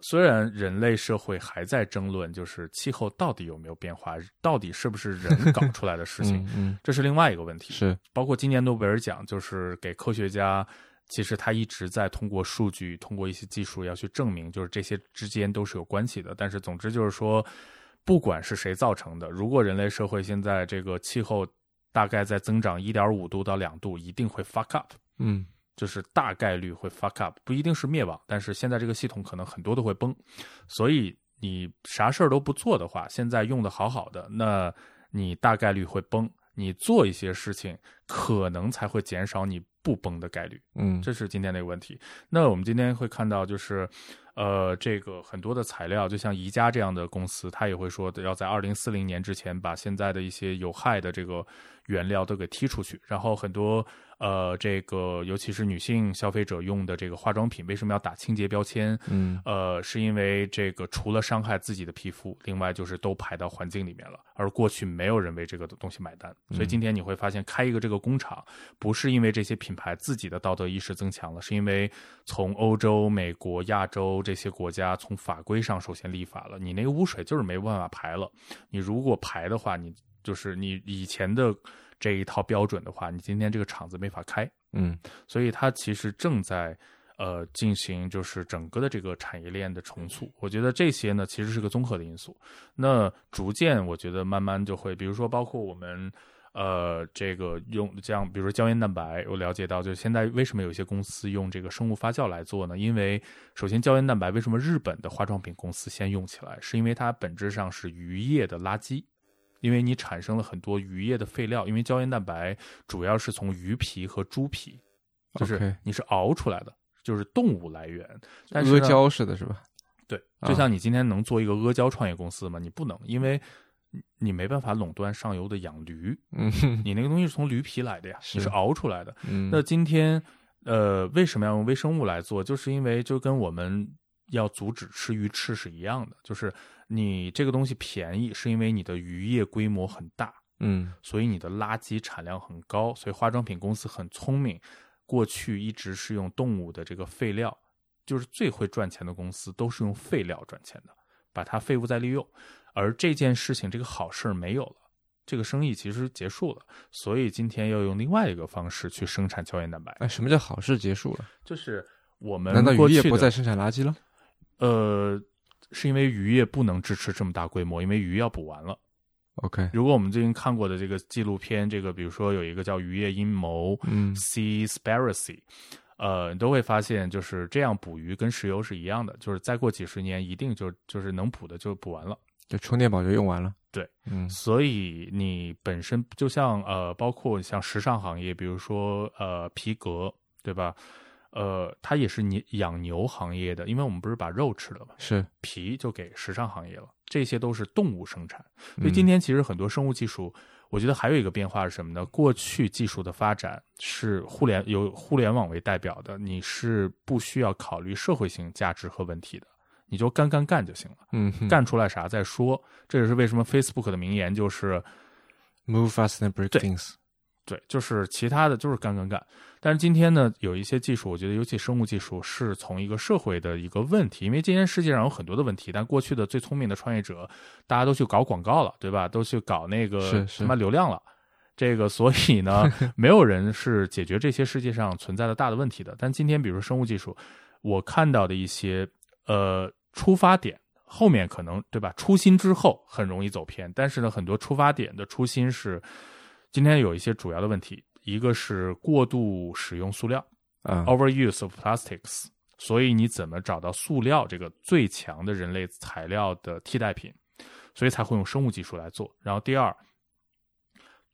虽然人类社会还在争论，就是气候到底有没有变化，到底是不是人搞出来的事情，嗯嗯这是另外一个问题。是包括今年诺贝尔奖，就是给科学家，其实他一直在通过数据，通过一些技术要去证明，就是这些之间都是有关系的。但是总之就是说不管是谁造成的，如果人类社会现在这个气候大概在增长一点五度到两度，一定会 fuck up，嗯就是大概率会 fuck up，不一定是灭亡，但是现在这个系统可能很多都会崩，所以你啥事儿都不做的话，现在用的好好的，那你大概率会崩。你做一些事情，可能才会减少你不崩的概率。嗯，这是今天的一个问题。那我们今天会看到，就是，呃，这个很多的材料，就像宜家这样的公司，它也会说要在二零四零年之前把现在的一些有害的这个原料都给踢出去。然后很多呃，这个尤其是女性消费者用的这个化妆品，为什么要打清洁标签？嗯呃，是因为这个除了伤害自己的皮肤，另外就是都排到环境里面了。而过去没有人为这个东西买单，所以今天你会发现，开一个这个工厂，不是因为这些品牌自己的道德意识增强了，是因为从欧洲、美国、亚洲这些国家从法规上首先立法了，你那个污水就是没办法排了。你如果排的话，你就是你以前的这一套标准的话，你今天这个厂子没法开。嗯所以它其实正在呃进行就是整个的这个产业链的重塑。我觉得这些呢其实是个综合的因素。那逐渐我觉得慢慢就会，比如说包括我们。呃，这个用这样，比如说胶原蛋白，我了解到，就是现在为什么有些公司用这个生物发酵来做呢？因为首先胶原蛋白为什么日本的化妆品公司先用起来，是因为它本质上是渔业的垃圾，因为你产生了很多渔业的废料，因为胶原蛋白主要是从鱼皮和猪皮，就是你是熬出来的，就是动物来源。但是阿胶似的是吧？对，啊就像你今天能做一个阿胶创业公司吗？你不能，因为你你没办法垄断上游的养驴，嗯你那个东西是从驴皮来的呀，是你是熬出来的。嗯，那今天，呃，为什么要用微生物来做？就是因为就跟我们要阻止吃鱼翅是一样的，就是你这个东西便宜，是因为你的渔业规模很大，嗯所以你的垃圾产量很高，所以化妆品公司很聪明，过去一直是用动物的这个废料，就是最会赚钱的公司都是用废料赚钱的，把它废物再利用。而这件事情，这个好事儿没有了，这个生意其实结束了，所以今天要用另外一个方式去生产胶原蛋白，哎，什么叫好事结束了？就是我们难道渔业不再生产垃圾了呃，是因为渔业不能支持这么大规模，因为鱼要捕完了。？OK，如果我们最近看过的这个纪录片，这个比如说有一个叫《渔业阴谋》嗯 （Seaspiracy），呃，你都会发现就是这样捕鱼跟石油是一样的，就是再过几十年一定就就是能捕的就捕完了。就充电宝就用完了。对，嗯所以你本身就像呃，包括像时尚行业，比如说呃皮革，对吧？呃，它也是你养牛行业的，因为我们不是把肉吃了嘛，是，皮就给时尚行业了，这些都是动物生产。所以嗯今天其实很多生物技术，我觉得还有一个变化是什么呢？过去技术的发展是互联有互联网为代表的，你是不需要考虑社会性价值和问题的，你就干干干就行了，嗯哼干出来啥再说。这也是为什么 Facebook 的名言就是，move fast and break 对 things。对，就是其他的就是干干干。但是今天呢，有一些技术，我觉得尤其生物技术是从一个社会的一个问题，因为今天世界上有很多的问题，但过去的最聪明的创业者，大家都去搞广告了，对吧？都去搞那个什么流量了。这个，所以呢，没有人是解决这些世界上存在的大的问题的。但今天，比如说生物技术，我看到的一些呃出发点，后面可能对吧？初心之后很容易走偏，但是呢，很多出发点的初心是今天有一些主要的问题，一个是过度使用塑料啊，（overuse of plastics），所以你怎么找到塑料这个最强的人类材料的替代品？所以才会用生物技术来做。然后第二，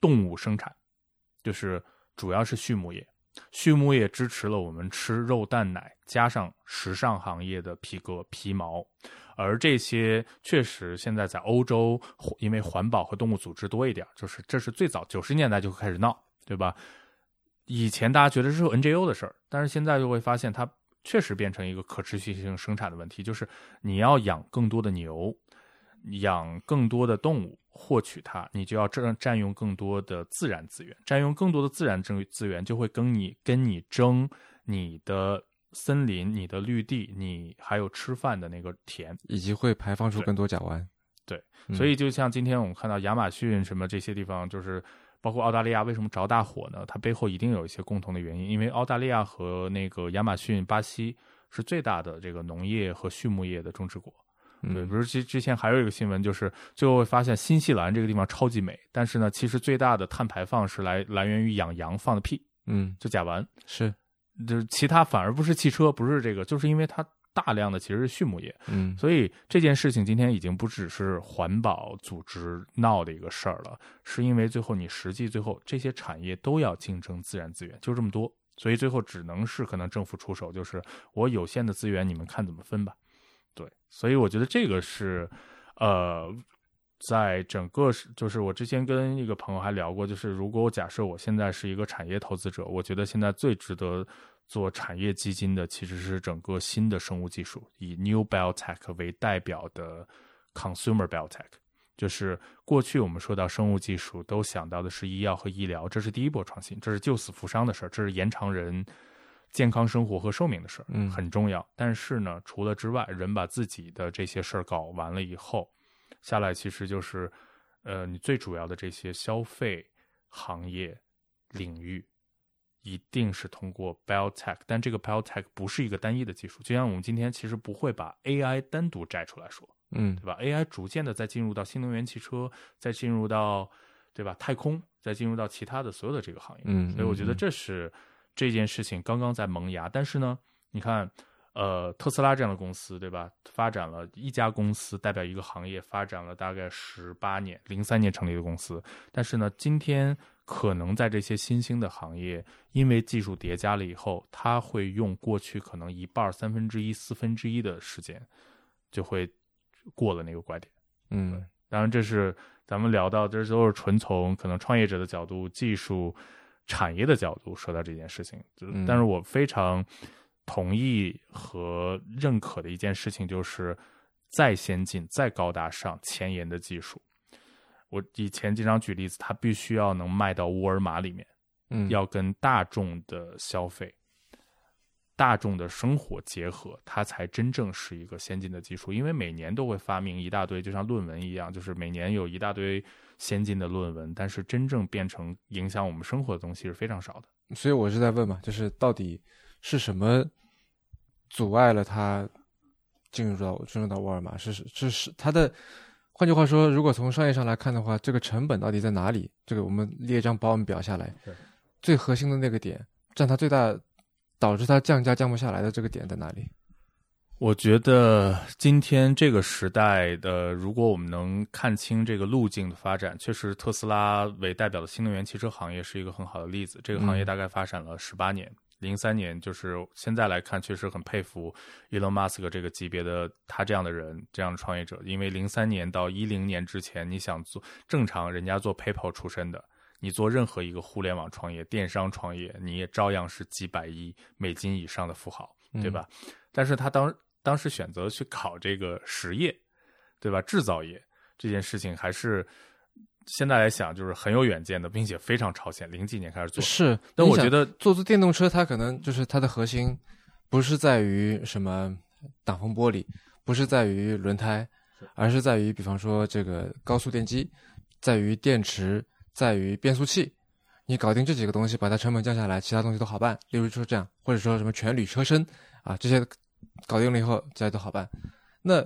动物生产，就是主要是畜牧业。畜牧业支持了我们吃肉蛋奶，加上时尚行业的皮革皮毛，而这些确实现在在欧洲，因为环保和动物组织多一点，就是这是最早九十年代就开始闹，对吧？以前大家觉得是 NGO 的事儿，但是现在就会发现它确实变成一个可持续性生产的问题，就是你要养更多的牛，养更多的动物，获取它，你就要占占用更多的自然资源，占用更多的自然资资源，就会跟你跟你争你的森林、你的绿地，你还有吃饭的那个田。以及会排放出更多甲烷。对，嗯所以就像今天我们看到亚马逊什么这些地方，就是包括澳大利亚为什么着大火呢？它背后一定有一些共同的原因，因为澳大利亚和那个亚马逊、巴西是最大的这个农业和畜牧业的种植国，对，嗯比如之之前还有一个新闻，就是最后会发现新西兰这个地方超级美，但是呢，其实最大的碳排放是来来源于养羊放的屁，嗯就甲烷。是就是其他反而不是汽车，不是这个，就是因为它大量的其实是畜牧业，嗯。所以这件事情今天已经不只是环保组织闹的一个事儿了，是因为最后你实际最后这些产业都要竞争自然资源，就这么多，所以最后只能是可能政府出手，就是我有限的资源，你们看怎么分吧。对，所以我觉得这个是，呃，在整个是就是我之前跟一个朋友还聊过，就是如果我假设我现在是一个产业投资者，我觉得现在最值得做产业基金的其实是整个新的生物技术，以 New Biotech 为代表的 Consumer Biotech。就是过去我们说到生物技术，都想到的是医药和医疗，这是第一波创新，这是救死扶伤的事儿，这是延长人健康生活和寿命的事儿，嗯很重要。但是呢，除了之外，人把自己的这些事儿搞完了以后，下来其实就是，呃，你最主要的这些消费行业领域，一定是通过 biotech，但这个 biotech 不是一个单一的技术，就像我们今天其实不会把 AI 单独摘出来说，嗯对吧？AI 逐渐的在进入到新能源汽车，再进入到对吧太空，再进入到其他的所有的这个行业，嗯所以我觉得嗯这是这件事情刚刚在萌芽。但是呢，你看，呃，特斯拉这样的公司，对吧？发展了一家公司代表一个行业，发展了大概十八年，零三年成立的公司。但是呢，今天可能在这些新兴的行业，因为技术叠加了以后，它会用过去可能一半、三分之一、四分之一的时间，就会过了那个拐点。嗯当然，这是咱们聊到，这都是纯从可能创业者的角度、技术产业的角度说到这件事情。嗯但是我非常同意和认可的一件事情，就是再先进、再高大上、前沿的技术。我以前经常举例子，它必须要能卖到沃尔玛里面，嗯要跟大众的消费、大众的生活结合，它才真正是一个先进的技术。因为每年都会发明一大堆，就像论文一样，就是每年有一大堆先进的论文，但是真正变成影响我们生活的东西是非常少的。所以我是在问嘛，就是到底是什么阻碍了他进入到进入到沃尔玛？是是是是他的，换句话说，如果从商业上来看的话，这个成本到底在哪里？这个我们列一张保本表下来，最核心的那个点，占它最大导致它降价降不下来的这个点在哪里？我觉得今天这个时代的，如果我们能看清这个路径的发展，确实特斯拉为代表的新能源汽车行业是一个很好的例子。这个行业嗯大概发展了十八年，零三年就是现在来看，确实很佩服 Elon Musk 这个级别的他这样的人，这样的创业者。因为零三年到一零年之前，你想做正常，人家做 PayPal 出身的，你做任何一个互联网创业、电商创业，你也照样是几百亿美金以上的富豪，对吧？但是他当当时选择去考这个实业，对吧？制造业这件事情还是现在来想就是很有远见的，并且非常超前。零几年开始做，是，但我觉得做做电动车，它可能就是它的核心，不是在于什么挡风玻璃，不是在于轮胎，而是在于比方说这个高速电机，在于电池，在于变速器。你搞定这几个东西，把它成本降下来，其他东西都好办。例如说这样，或者说什么全铝车身啊，这些搞定了以后，这些都好办。那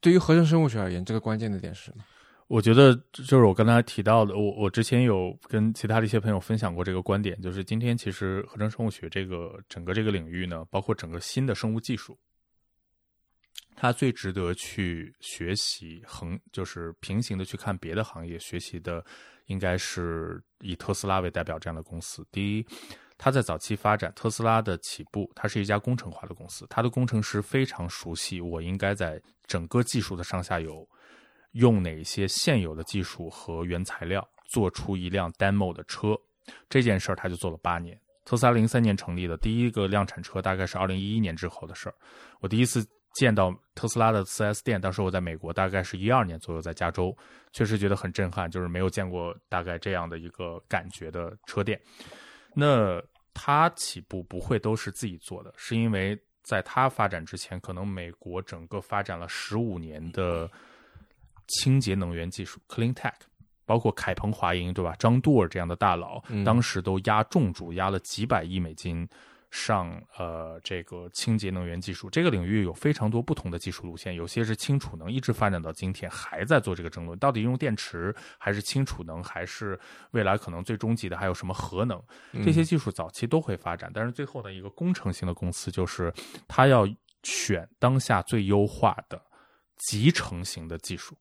对于合成生物学而言，这个关键的点是什么？我觉得就是我刚才提到的，我我之前有跟其他的一些朋友分享过这个观点，就是今天其实合成生物学这个整个这个领域呢，包括整个新的生物技术，它最值得去学习横就是平行的去看别的行业学习的，应该是以特斯拉为代表这样的公司。第一，它在早期发展特斯拉的起步，它是一家工程化的公司，它的工程师非常熟悉我应该在整个技术的上下游。用哪些现有的技术和原材料做出一辆 demo 的车，这件事儿他就做了八年。特斯拉零三年成立的第一个量产车大概是二零一一年之后的事儿。我第一次见到特斯拉的 4S 店，当时我在美国，大概是一二年左右，在加州，确实觉得很震撼，就是没有见过大概这样的一个感觉的车店。那它起步不会都是自己做的，是因为在它发展之前，可能美国整个发展了十五年的。清洁能源技术 （clean tech），包括凯鹏华盈，对吧？张杜尔这样的大佬，嗯当时都压重注，压了几百亿美金，上呃这个清洁能源技术。这个领域有非常多不同的技术路线，有些是氢储能，一直发展到今天还在做这个争论，到底用电池还是氢储能，还是未来可能最终极的还有什么核能？这些技术早期都会发展，但是最后的一个工程型的公司就是它要选当下最优化的集成型的技术。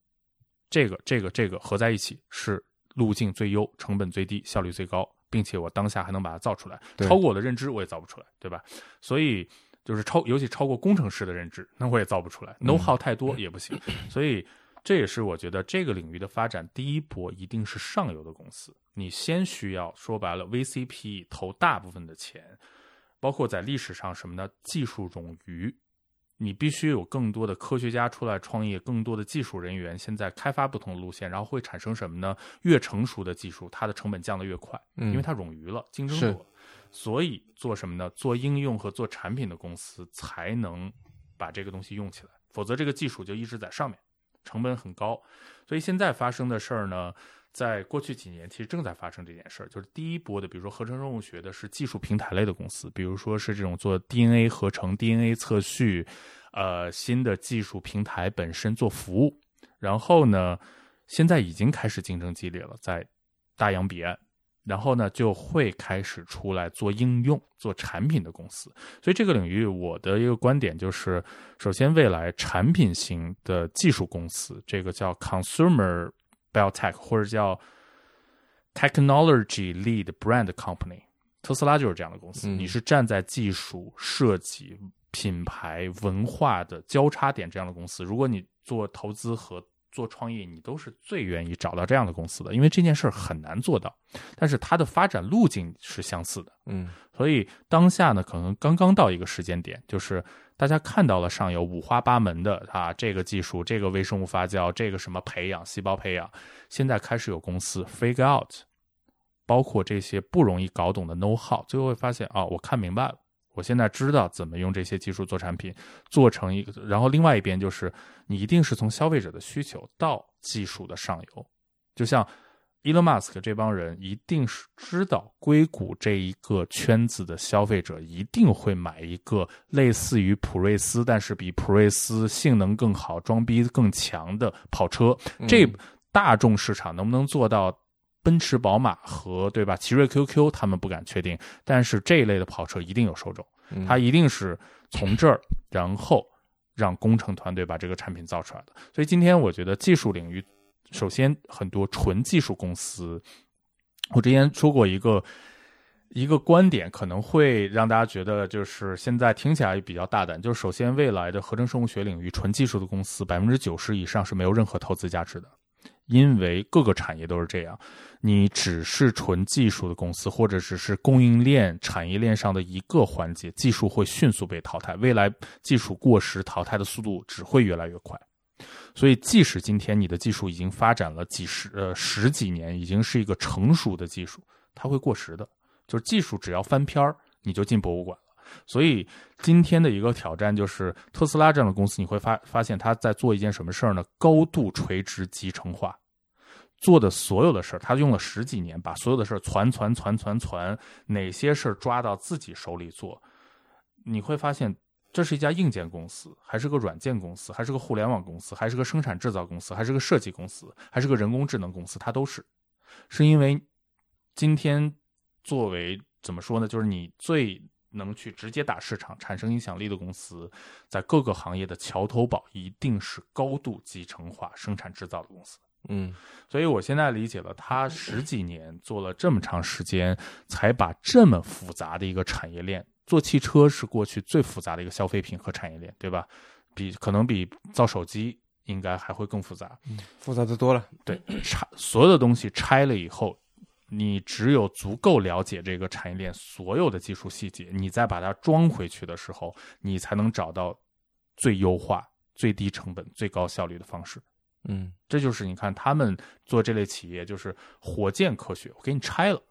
这个这个这个合在一起是路径最优、成本最低、效率最高，并且我当下还能把它造出来，超过我的认知我也造不出来，对吧？所以就是超，尤其超过工程师的认知，那我也造不出来，know how 太多也不行。所以这也是我觉得这个领域的发展第一波一定是上游的公司，你先需要说白了 VCP 投大部分的钱，包括在历史上什么呢？技术冗余。你必须有更多的科学家出来创业，更多的技术人员现在开发不同的路线，然后会产生什么呢？越成熟的技术，它的成本降得越快，嗯因为它冗余了，竞争。所以做什么呢？做应用和做产品的公司才能把这个东西用起来，否则这个技术就一直在上面，成本很高。所以现在发生的事儿呢，在过去几年其实正在发生这件事儿，就是第一波的，比如说合成生物学的是技术平台类的公司，比如说是这种做 DNA 合成、DNA 测序，呃，新的技术平台本身做服务。然后呢，现在已经开始竞争激烈了，在大洋彼岸。然后呢，就会开始出来做应用、做产品的公司。所以这个领域，我的一个观点就是，首先，未来产品型的技术公司，这个叫 consumer biotech 或者叫 technology lead brand company，特斯拉就是这样的公司。嗯你是站在技术、设计、品牌、文化的交叉点这样的公司。如果你做投资和做创业，你都是最愿意找到这样的公司的，因为这件事儿很难做到，但是它的发展路径是相似的。嗯所以当下呢，可能刚刚到一个时间点，就是大家看到了上游五花八门的啊，这个技术，这个微生物发酵，这个什么培养、细胞培养，现在开始有公司 figure out，包括这些不容易搞懂的 know how，最后会发现啊，我看明白了。我现在知道怎么用这些技术做产品，做成一个。然后另外一边就是，你一定是从消费者的需求到技术的上游，就像 Elon Musk 这帮人一定是知道硅谷这一个圈子的消费者一定会买一个类似于普锐斯，但是比普锐斯性能更好、装逼更强的跑车。这大众市场能不能做到？奔驰、宝马和对吧？奇瑞 QQ 他们不敢确定，但是这一类的跑车一定有受众，嗯它一定是从这儿，然后让工程团队把这个产品造出来的。所以今天我觉得技术领域，首先很多纯技术公司，我之前说过一个一个观点，可能会让大家觉得就是现在听起来比较大胆，就是首先未来的合成生物学领域纯技术的公司，百分之九十以上是没有任何投资价值的。因为各个产业都是这样，你只是纯技术的公司，或者只是供应链、产业链上的一个环节，技术会迅速被淘汰。未来技术过时淘汰的速度只会越来越快。所以，即使今天你的技术已经发展了几十呃十几年，已经是一个成熟的技术，它会过时的。就是技术只要翻篇儿，你就进博物馆了。所以今天的一个挑战就是特斯拉这样的公司，你会发发现它在做一件什么事儿呢？高度垂直集成化，做的所有的事儿，他用了十几年，把所有的事儿传传传传传，哪些事儿抓到自己手里做，你会发现这是一家硬件公司，还是个软件公司，还是个互联网公司，还是个生产制造公司，还是个设计公司，还是个人工智能公司，它都是，是因为今天作为怎么说呢，就是你最。能去直接打市场、产生影响力的公司，在各个行业的桥头堡一定是高度集成化生产制造的公司。嗯，所以我现在理解了，他十几年做了这么长时间，才把这么复杂的一个产业链，做汽车是过去最复杂的一个消费品和产业链，对吧？比可能比造手机应该还会更复杂。复杂的多了。对，拆所有的东西拆了以后。你只有足够了解这个产业链所有的技术细节，你再把它装回去的时候，你才能找到最优化、最低成本、最高效率的方式。嗯，这就是你看他们做这类企业，就是火箭科学，我给你拆了，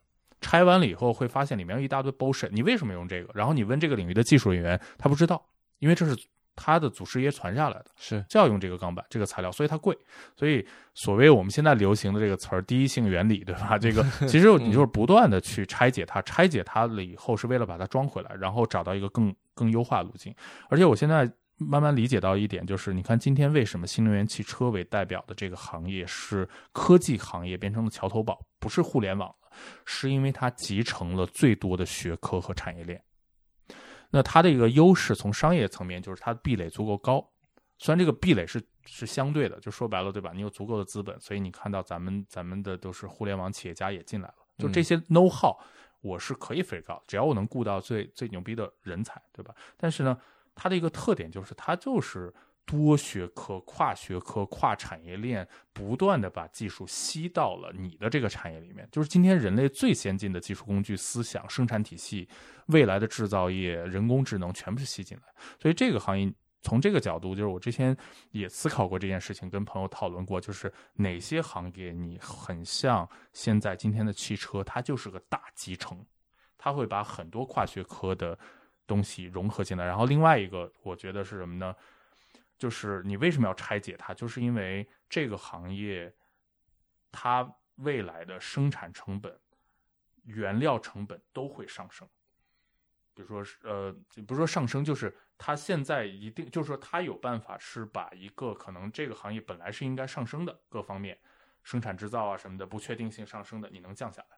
拆完了以后会发现里面有一大堆 bullshit，你为什么用这个？然后你问这个领域的技术人员，他不知道，因为这是他的祖师爷传下来的，是就要用这个钢板这个材料，所以它贵。所以所谓我们现在流行的这个词儿“第一性原理”，对吧？这个 其实你就是不断的去拆解它，拆解它了以后是为了把它装回来，然后找到一个更更优化路径。而且我现在慢慢理解到一点，就是你看今天为什么新能源汽车为代表的这个行业是科技行业变成了桥头堡，不是互联网了，是因为它集成了最多的学科和产业链。那它的一个优势，从商业层面就是它的壁垒足够高。虽然这个壁垒是是相对的，就说白了，对吧？你有足够的资本，所以你看到咱们咱们的都是互联网企业家也进来了。就这些 know how，我是可以 figure out，只要我能雇到最最牛逼的人才，对吧？但是呢，它的一个特点就是它就是多学科、跨学科、跨产业链，不断的把技术吸到了你的这个产业里面。就是今天人类最先进的技术工具、思想、生产体系、未来的制造业、人工智能，全部是吸进来。所以这个行业。从这个角度，就是我之前也思考过这件事情，跟朋友讨论过，就是哪些行业你很像现在今天的汽车，它就是个大集成，它会把很多跨学科的东西融合进来。然后另外一个，我觉得是什么呢？就是你为什么要拆解它？就是因为这个行业它未来的生产成本、原料成本都会上升。比如说，呃，不是说上升，就是它现在一定，就是说它有办法是把一个可能这个行业本来是应该上升的各方面，生产制造啊什么的不确定性上升的，你能降下来，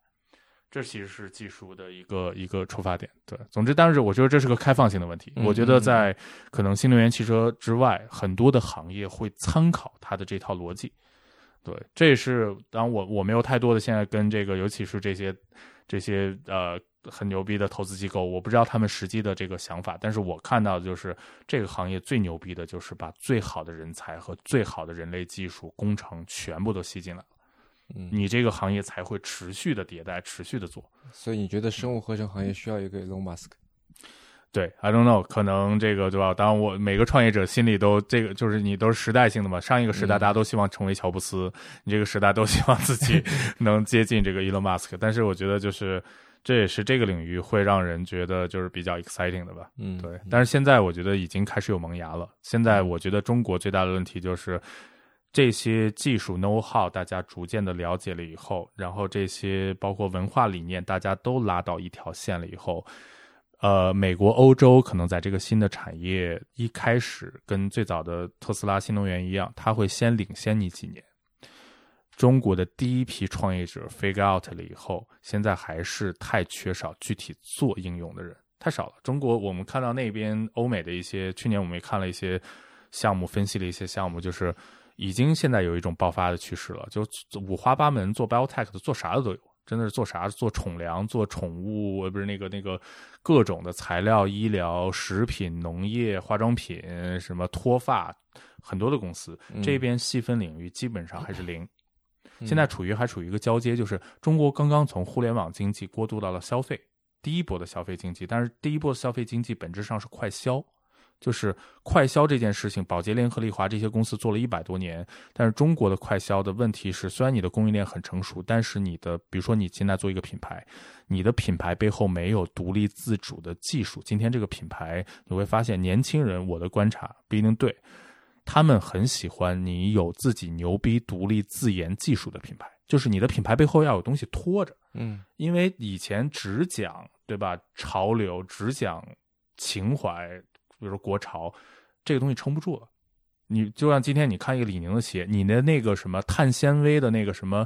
这其实是技术的一个一个出发点。对，总之，但是我觉得这是个开放性的问题。我觉得在可能新能源汽车之外，很多的行业会参考它的这套逻辑。对，这也是当然我我没有太多的现在跟这个，尤其是这些这些呃。很牛逼的投资机构，我不知道他们实际的这个想法，但是我看到的就是这个行业最牛逼的就是把最好的人才和最好的人类技术工程全部都吸进来你这个行业才会持续的迭代，持续的做。所以你觉得生物合成行业需要一个 Elon Musk？对，I don't know，可能这个对吧？当然，我每个创业者心里都这个就是你都是时代性的嘛。上一个时代大家都希望成为乔布斯，你这个时代都希望自己 能接近这个 Elon Musk，但是我觉得就是。这也是这个领域会让人觉得就是比较 exciting 的吧，嗯，对。但是现在我觉得已经开始有萌芽了。现在我觉得中国最大的问题就是这些技术 know how 大家逐渐的了解了以后，然后这些包括文化理念大家都拉到一条线了以后，呃，美国、欧洲可能在这个新的产业一开始跟最早的特斯拉新能源一样，它会先领先你几年。中国的第一批创业者 figure out 了以后，现在还是太缺少具体做应用的人，太少了。中国我们看到那边欧美的一些，去年我们也看了一些项目，分析了一些项目，就是已经现在有一种爆发的趋势了，就五花八门，做 biotech 的，做啥的都有，真的是做啥，做宠粮，做宠物，不是那个那个各种的材料、医疗、食品、农业、化妆品，什么脱发，很多的公司，这边细分领域基本上还是零。现在处于还处于一个交接，就是中国刚刚从互联网经济过渡到了消费第一波的消费经济，但是第一波的消费经济本质上是快销，就是快销这件事情，宝洁、联合利华这些公司做了一百多年，但是中国的快销的问题是，虽然你的供应链很成熟，但是你的比如说你现在做一个品牌，你的品牌背后没有独立自主的技术，今天这个品牌你会发现，年轻人我的观察不一定对。他们很喜欢你有自己牛逼、独立、自研技术的品牌，就是你的品牌背后要有东西拖着。嗯，因为以前只讲对吧潮流，只讲情怀，比如说国潮，这个东西撑不住了。你就像今天你看一个李宁的鞋，你的那个什么碳纤维的那个什么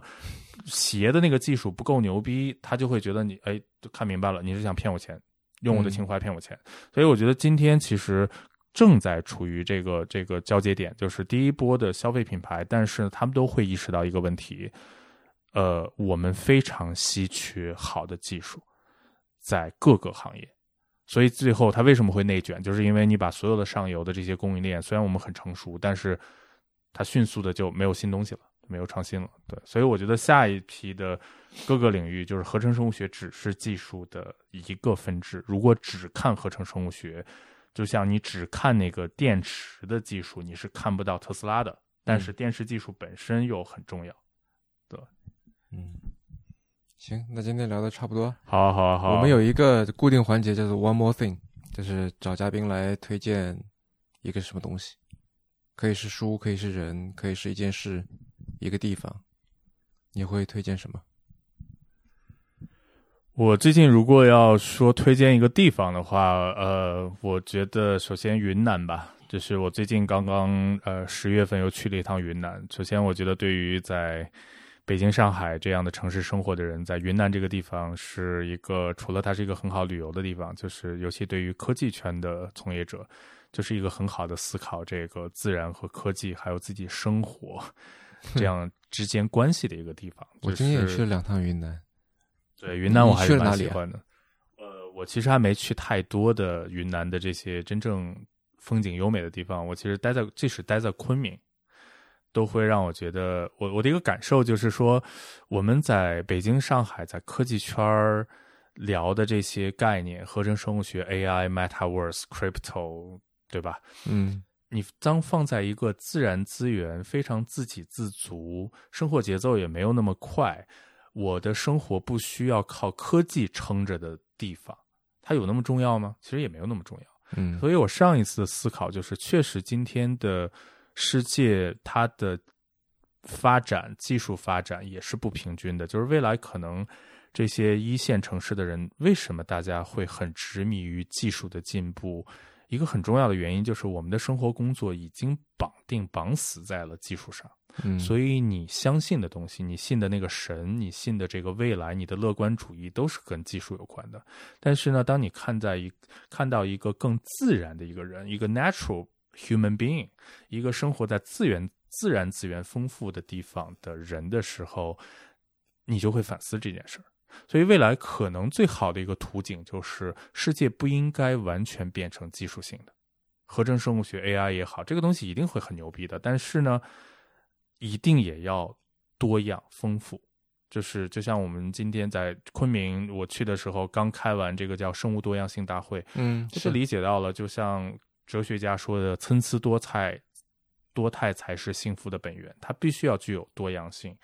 鞋的那个技术不够牛逼，他就会觉得你哎就看明白了，你是想骗我钱，用我的情怀骗我钱。所以我觉得今天其实。正在处于这个这个交接点，就是第一波的消费品牌，但是他们都会意识到一个问题，呃，我们非常稀缺好的技术，在各个行业，所以最后它为什么会内卷，就是因为你把所有的上游的这些供应链，虽然我们很成熟，但是它迅速的就没有新东西了，没有创新了，对，所以我觉得下一批的各个领域，就是合成生物学只是技术的一个分支，如果只看合成生物学。就像你只看那个电池的技术，你是看不到特斯拉的。但是电池技术本身又很重要，对，嗯，行，那今天聊的差不多，好，好，好，我们有一个固定环节叫做 One More Thing，就是找嘉宾来推荐一个什么东西，可以是书，可以是人，可以是一件事，一个地方，你会推荐什么？我最近如果要说推荐一个地方的话，呃，我觉得首先云南吧，就是我最近刚刚呃十月份又去了一趟云南。首先，我觉得对于在北京、上海这样的城市生活的人，在云南这个地方是一个除了它是一个很好旅游的地方，就是尤其对于科技圈的从业者，就是一个很好的思考这个自然和科技还有自己生活 这样之间关系的一个地方。我今年也去了两趟云南。对云南我还是蛮喜欢的，呃，我其实还没去太多的云南的这些真正风景优美的地方。我其实待在，即使待在昆明，都会让我觉得，我我的一个感受就是说，我们在北京、上海在科技圈儿聊的这些概念，合成生物学、AI、Metaverse、Crypto，对吧？嗯，你当放在一个自然资源非常自给自足，生活节奏也没有那么快。我的生活不需要靠科技撑着的地方，它有那么重要吗？其实也没有那么重要。嗯，所以我上一次的思考就是，确实今天的世界它的发展、技术发展也是不平均的。就是未来可能这些一线城市的人，为什么大家会很执迷于技术的进步？一个很重要的原因就是，我们的生活工作已经绑定、绑死在了技术上。嗯，所以你相信的东西，你信的那个神，你信的这个未来，你的乐观主义都是跟技术有关的。但是呢，当你看在一看到一个更自然的一个人，一个 natural human being，一个生活在资源自然资源丰富的地方的人的时候，你就会反思这件事儿。所以未来可能最好的一个图景就是，世界不应该完全变成技术性的，合成生物学 AI 也好，这个东西一定会很牛逼的。但是呢。一定也要多样丰富，就是就像我们今天在昆明，我去的时候刚开完这个叫生物多样性大会，嗯，就是理解到了，就像哲学家说的，参差多态，多态才是幸福的本源，它必须要具有多样性。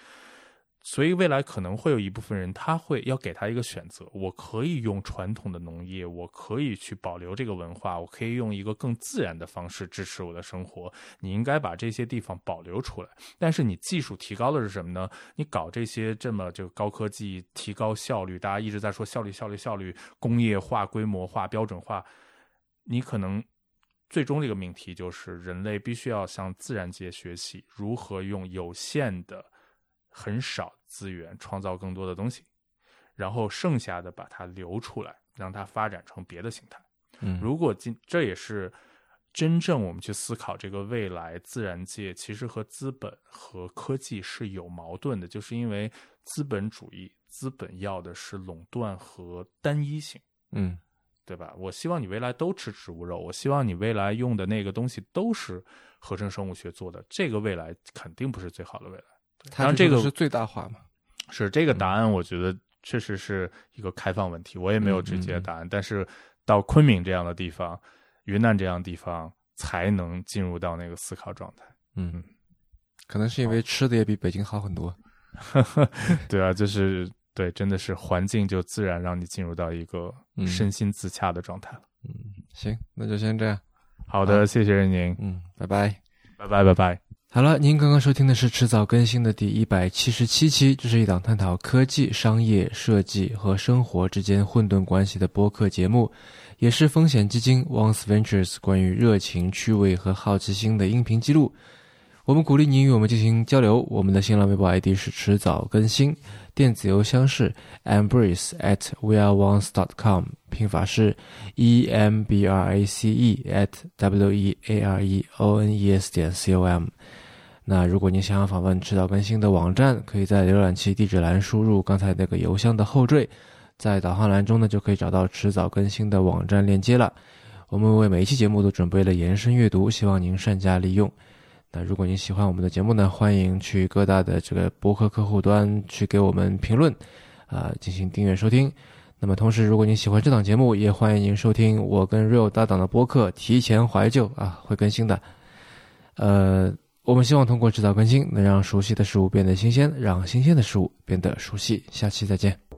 所以未来可能会有一部分人，他会要给他一个选择：我可以用传统的农业，我可以去保留这个文化，我可以用一个更自然的方式支持我的生活。你应该把这些地方保留出来。但是你技术提高的是什么呢？你搞这些这么就高科技、提高效率，大家一直在说效率、效率、效率，工业化、规模化、标准化。你可能最终这个命题就是，人类必须要向自然界学习如何用有限的。很少资源创造更多的东西，然后剩下的把它留出来，让它发展成别的形态。嗯，如果今这也是真正我们去思考这个未来自然界，其实和资本和科技是有矛盾的，就是因为资本主义资本要的是垄断和单一性。嗯，对吧？我希望你未来都吃植物肉，我希望你未来用的那个东西都是合成生物学做的，这个未来肯定不是最好的未来。当然，这个是最大化嘛？是这个答案，我觉得确实是一个开放问题，我也没有直接答案。但是到昆明这样的地方，云南这样的地方，才能进入到那个思考状态。嗯，可能是因为吃的也比北京好很多。对啊，就是对，真的是环境就自然让你进入到一个身心自洽的状态了。嗯，行，那就先这样。好的，谢谢任宁。嗯，拜拜，拜拜，拜拜。好了，您刚刚收听的是迟早更新的第一百七十七期，这是一档探讨科技、商业、设计和生活之间混沌关系的播客节目，也是风险基金 Once Ventures 关于热情、趣味和好奇心的音频记录。我们鼓励您与我们进行交流。我们的新浪微博 ID 是迟早更新，电子邮箱是 embrace at weareones dot com，拼法是 e m b r a c e at w e a r e o n e s 点 c o m。那如果您想要访问迟早更新的网站，可以在浏览器地址栏输入刚才那个邮箱的后缀，在导航栏中呢就可以找到迟早更新的网站链接了。我们为每一期节目都准备了延伸阅读，希望您善加利用。那如果您喜欢我们的节目呢，欢迎去各大的这个博客客户端去给我们评论，啊，进行订阅收听。那么同时，如果您喜欢这档节目，也欢迎您收听我跟 Real 搭档的播客《提前怀旧》啊，会更新的。呃。我们希望通过制造更新，能让熟悉的事物变得新鲜，让新鲜的事物变得熟悉。下期再见。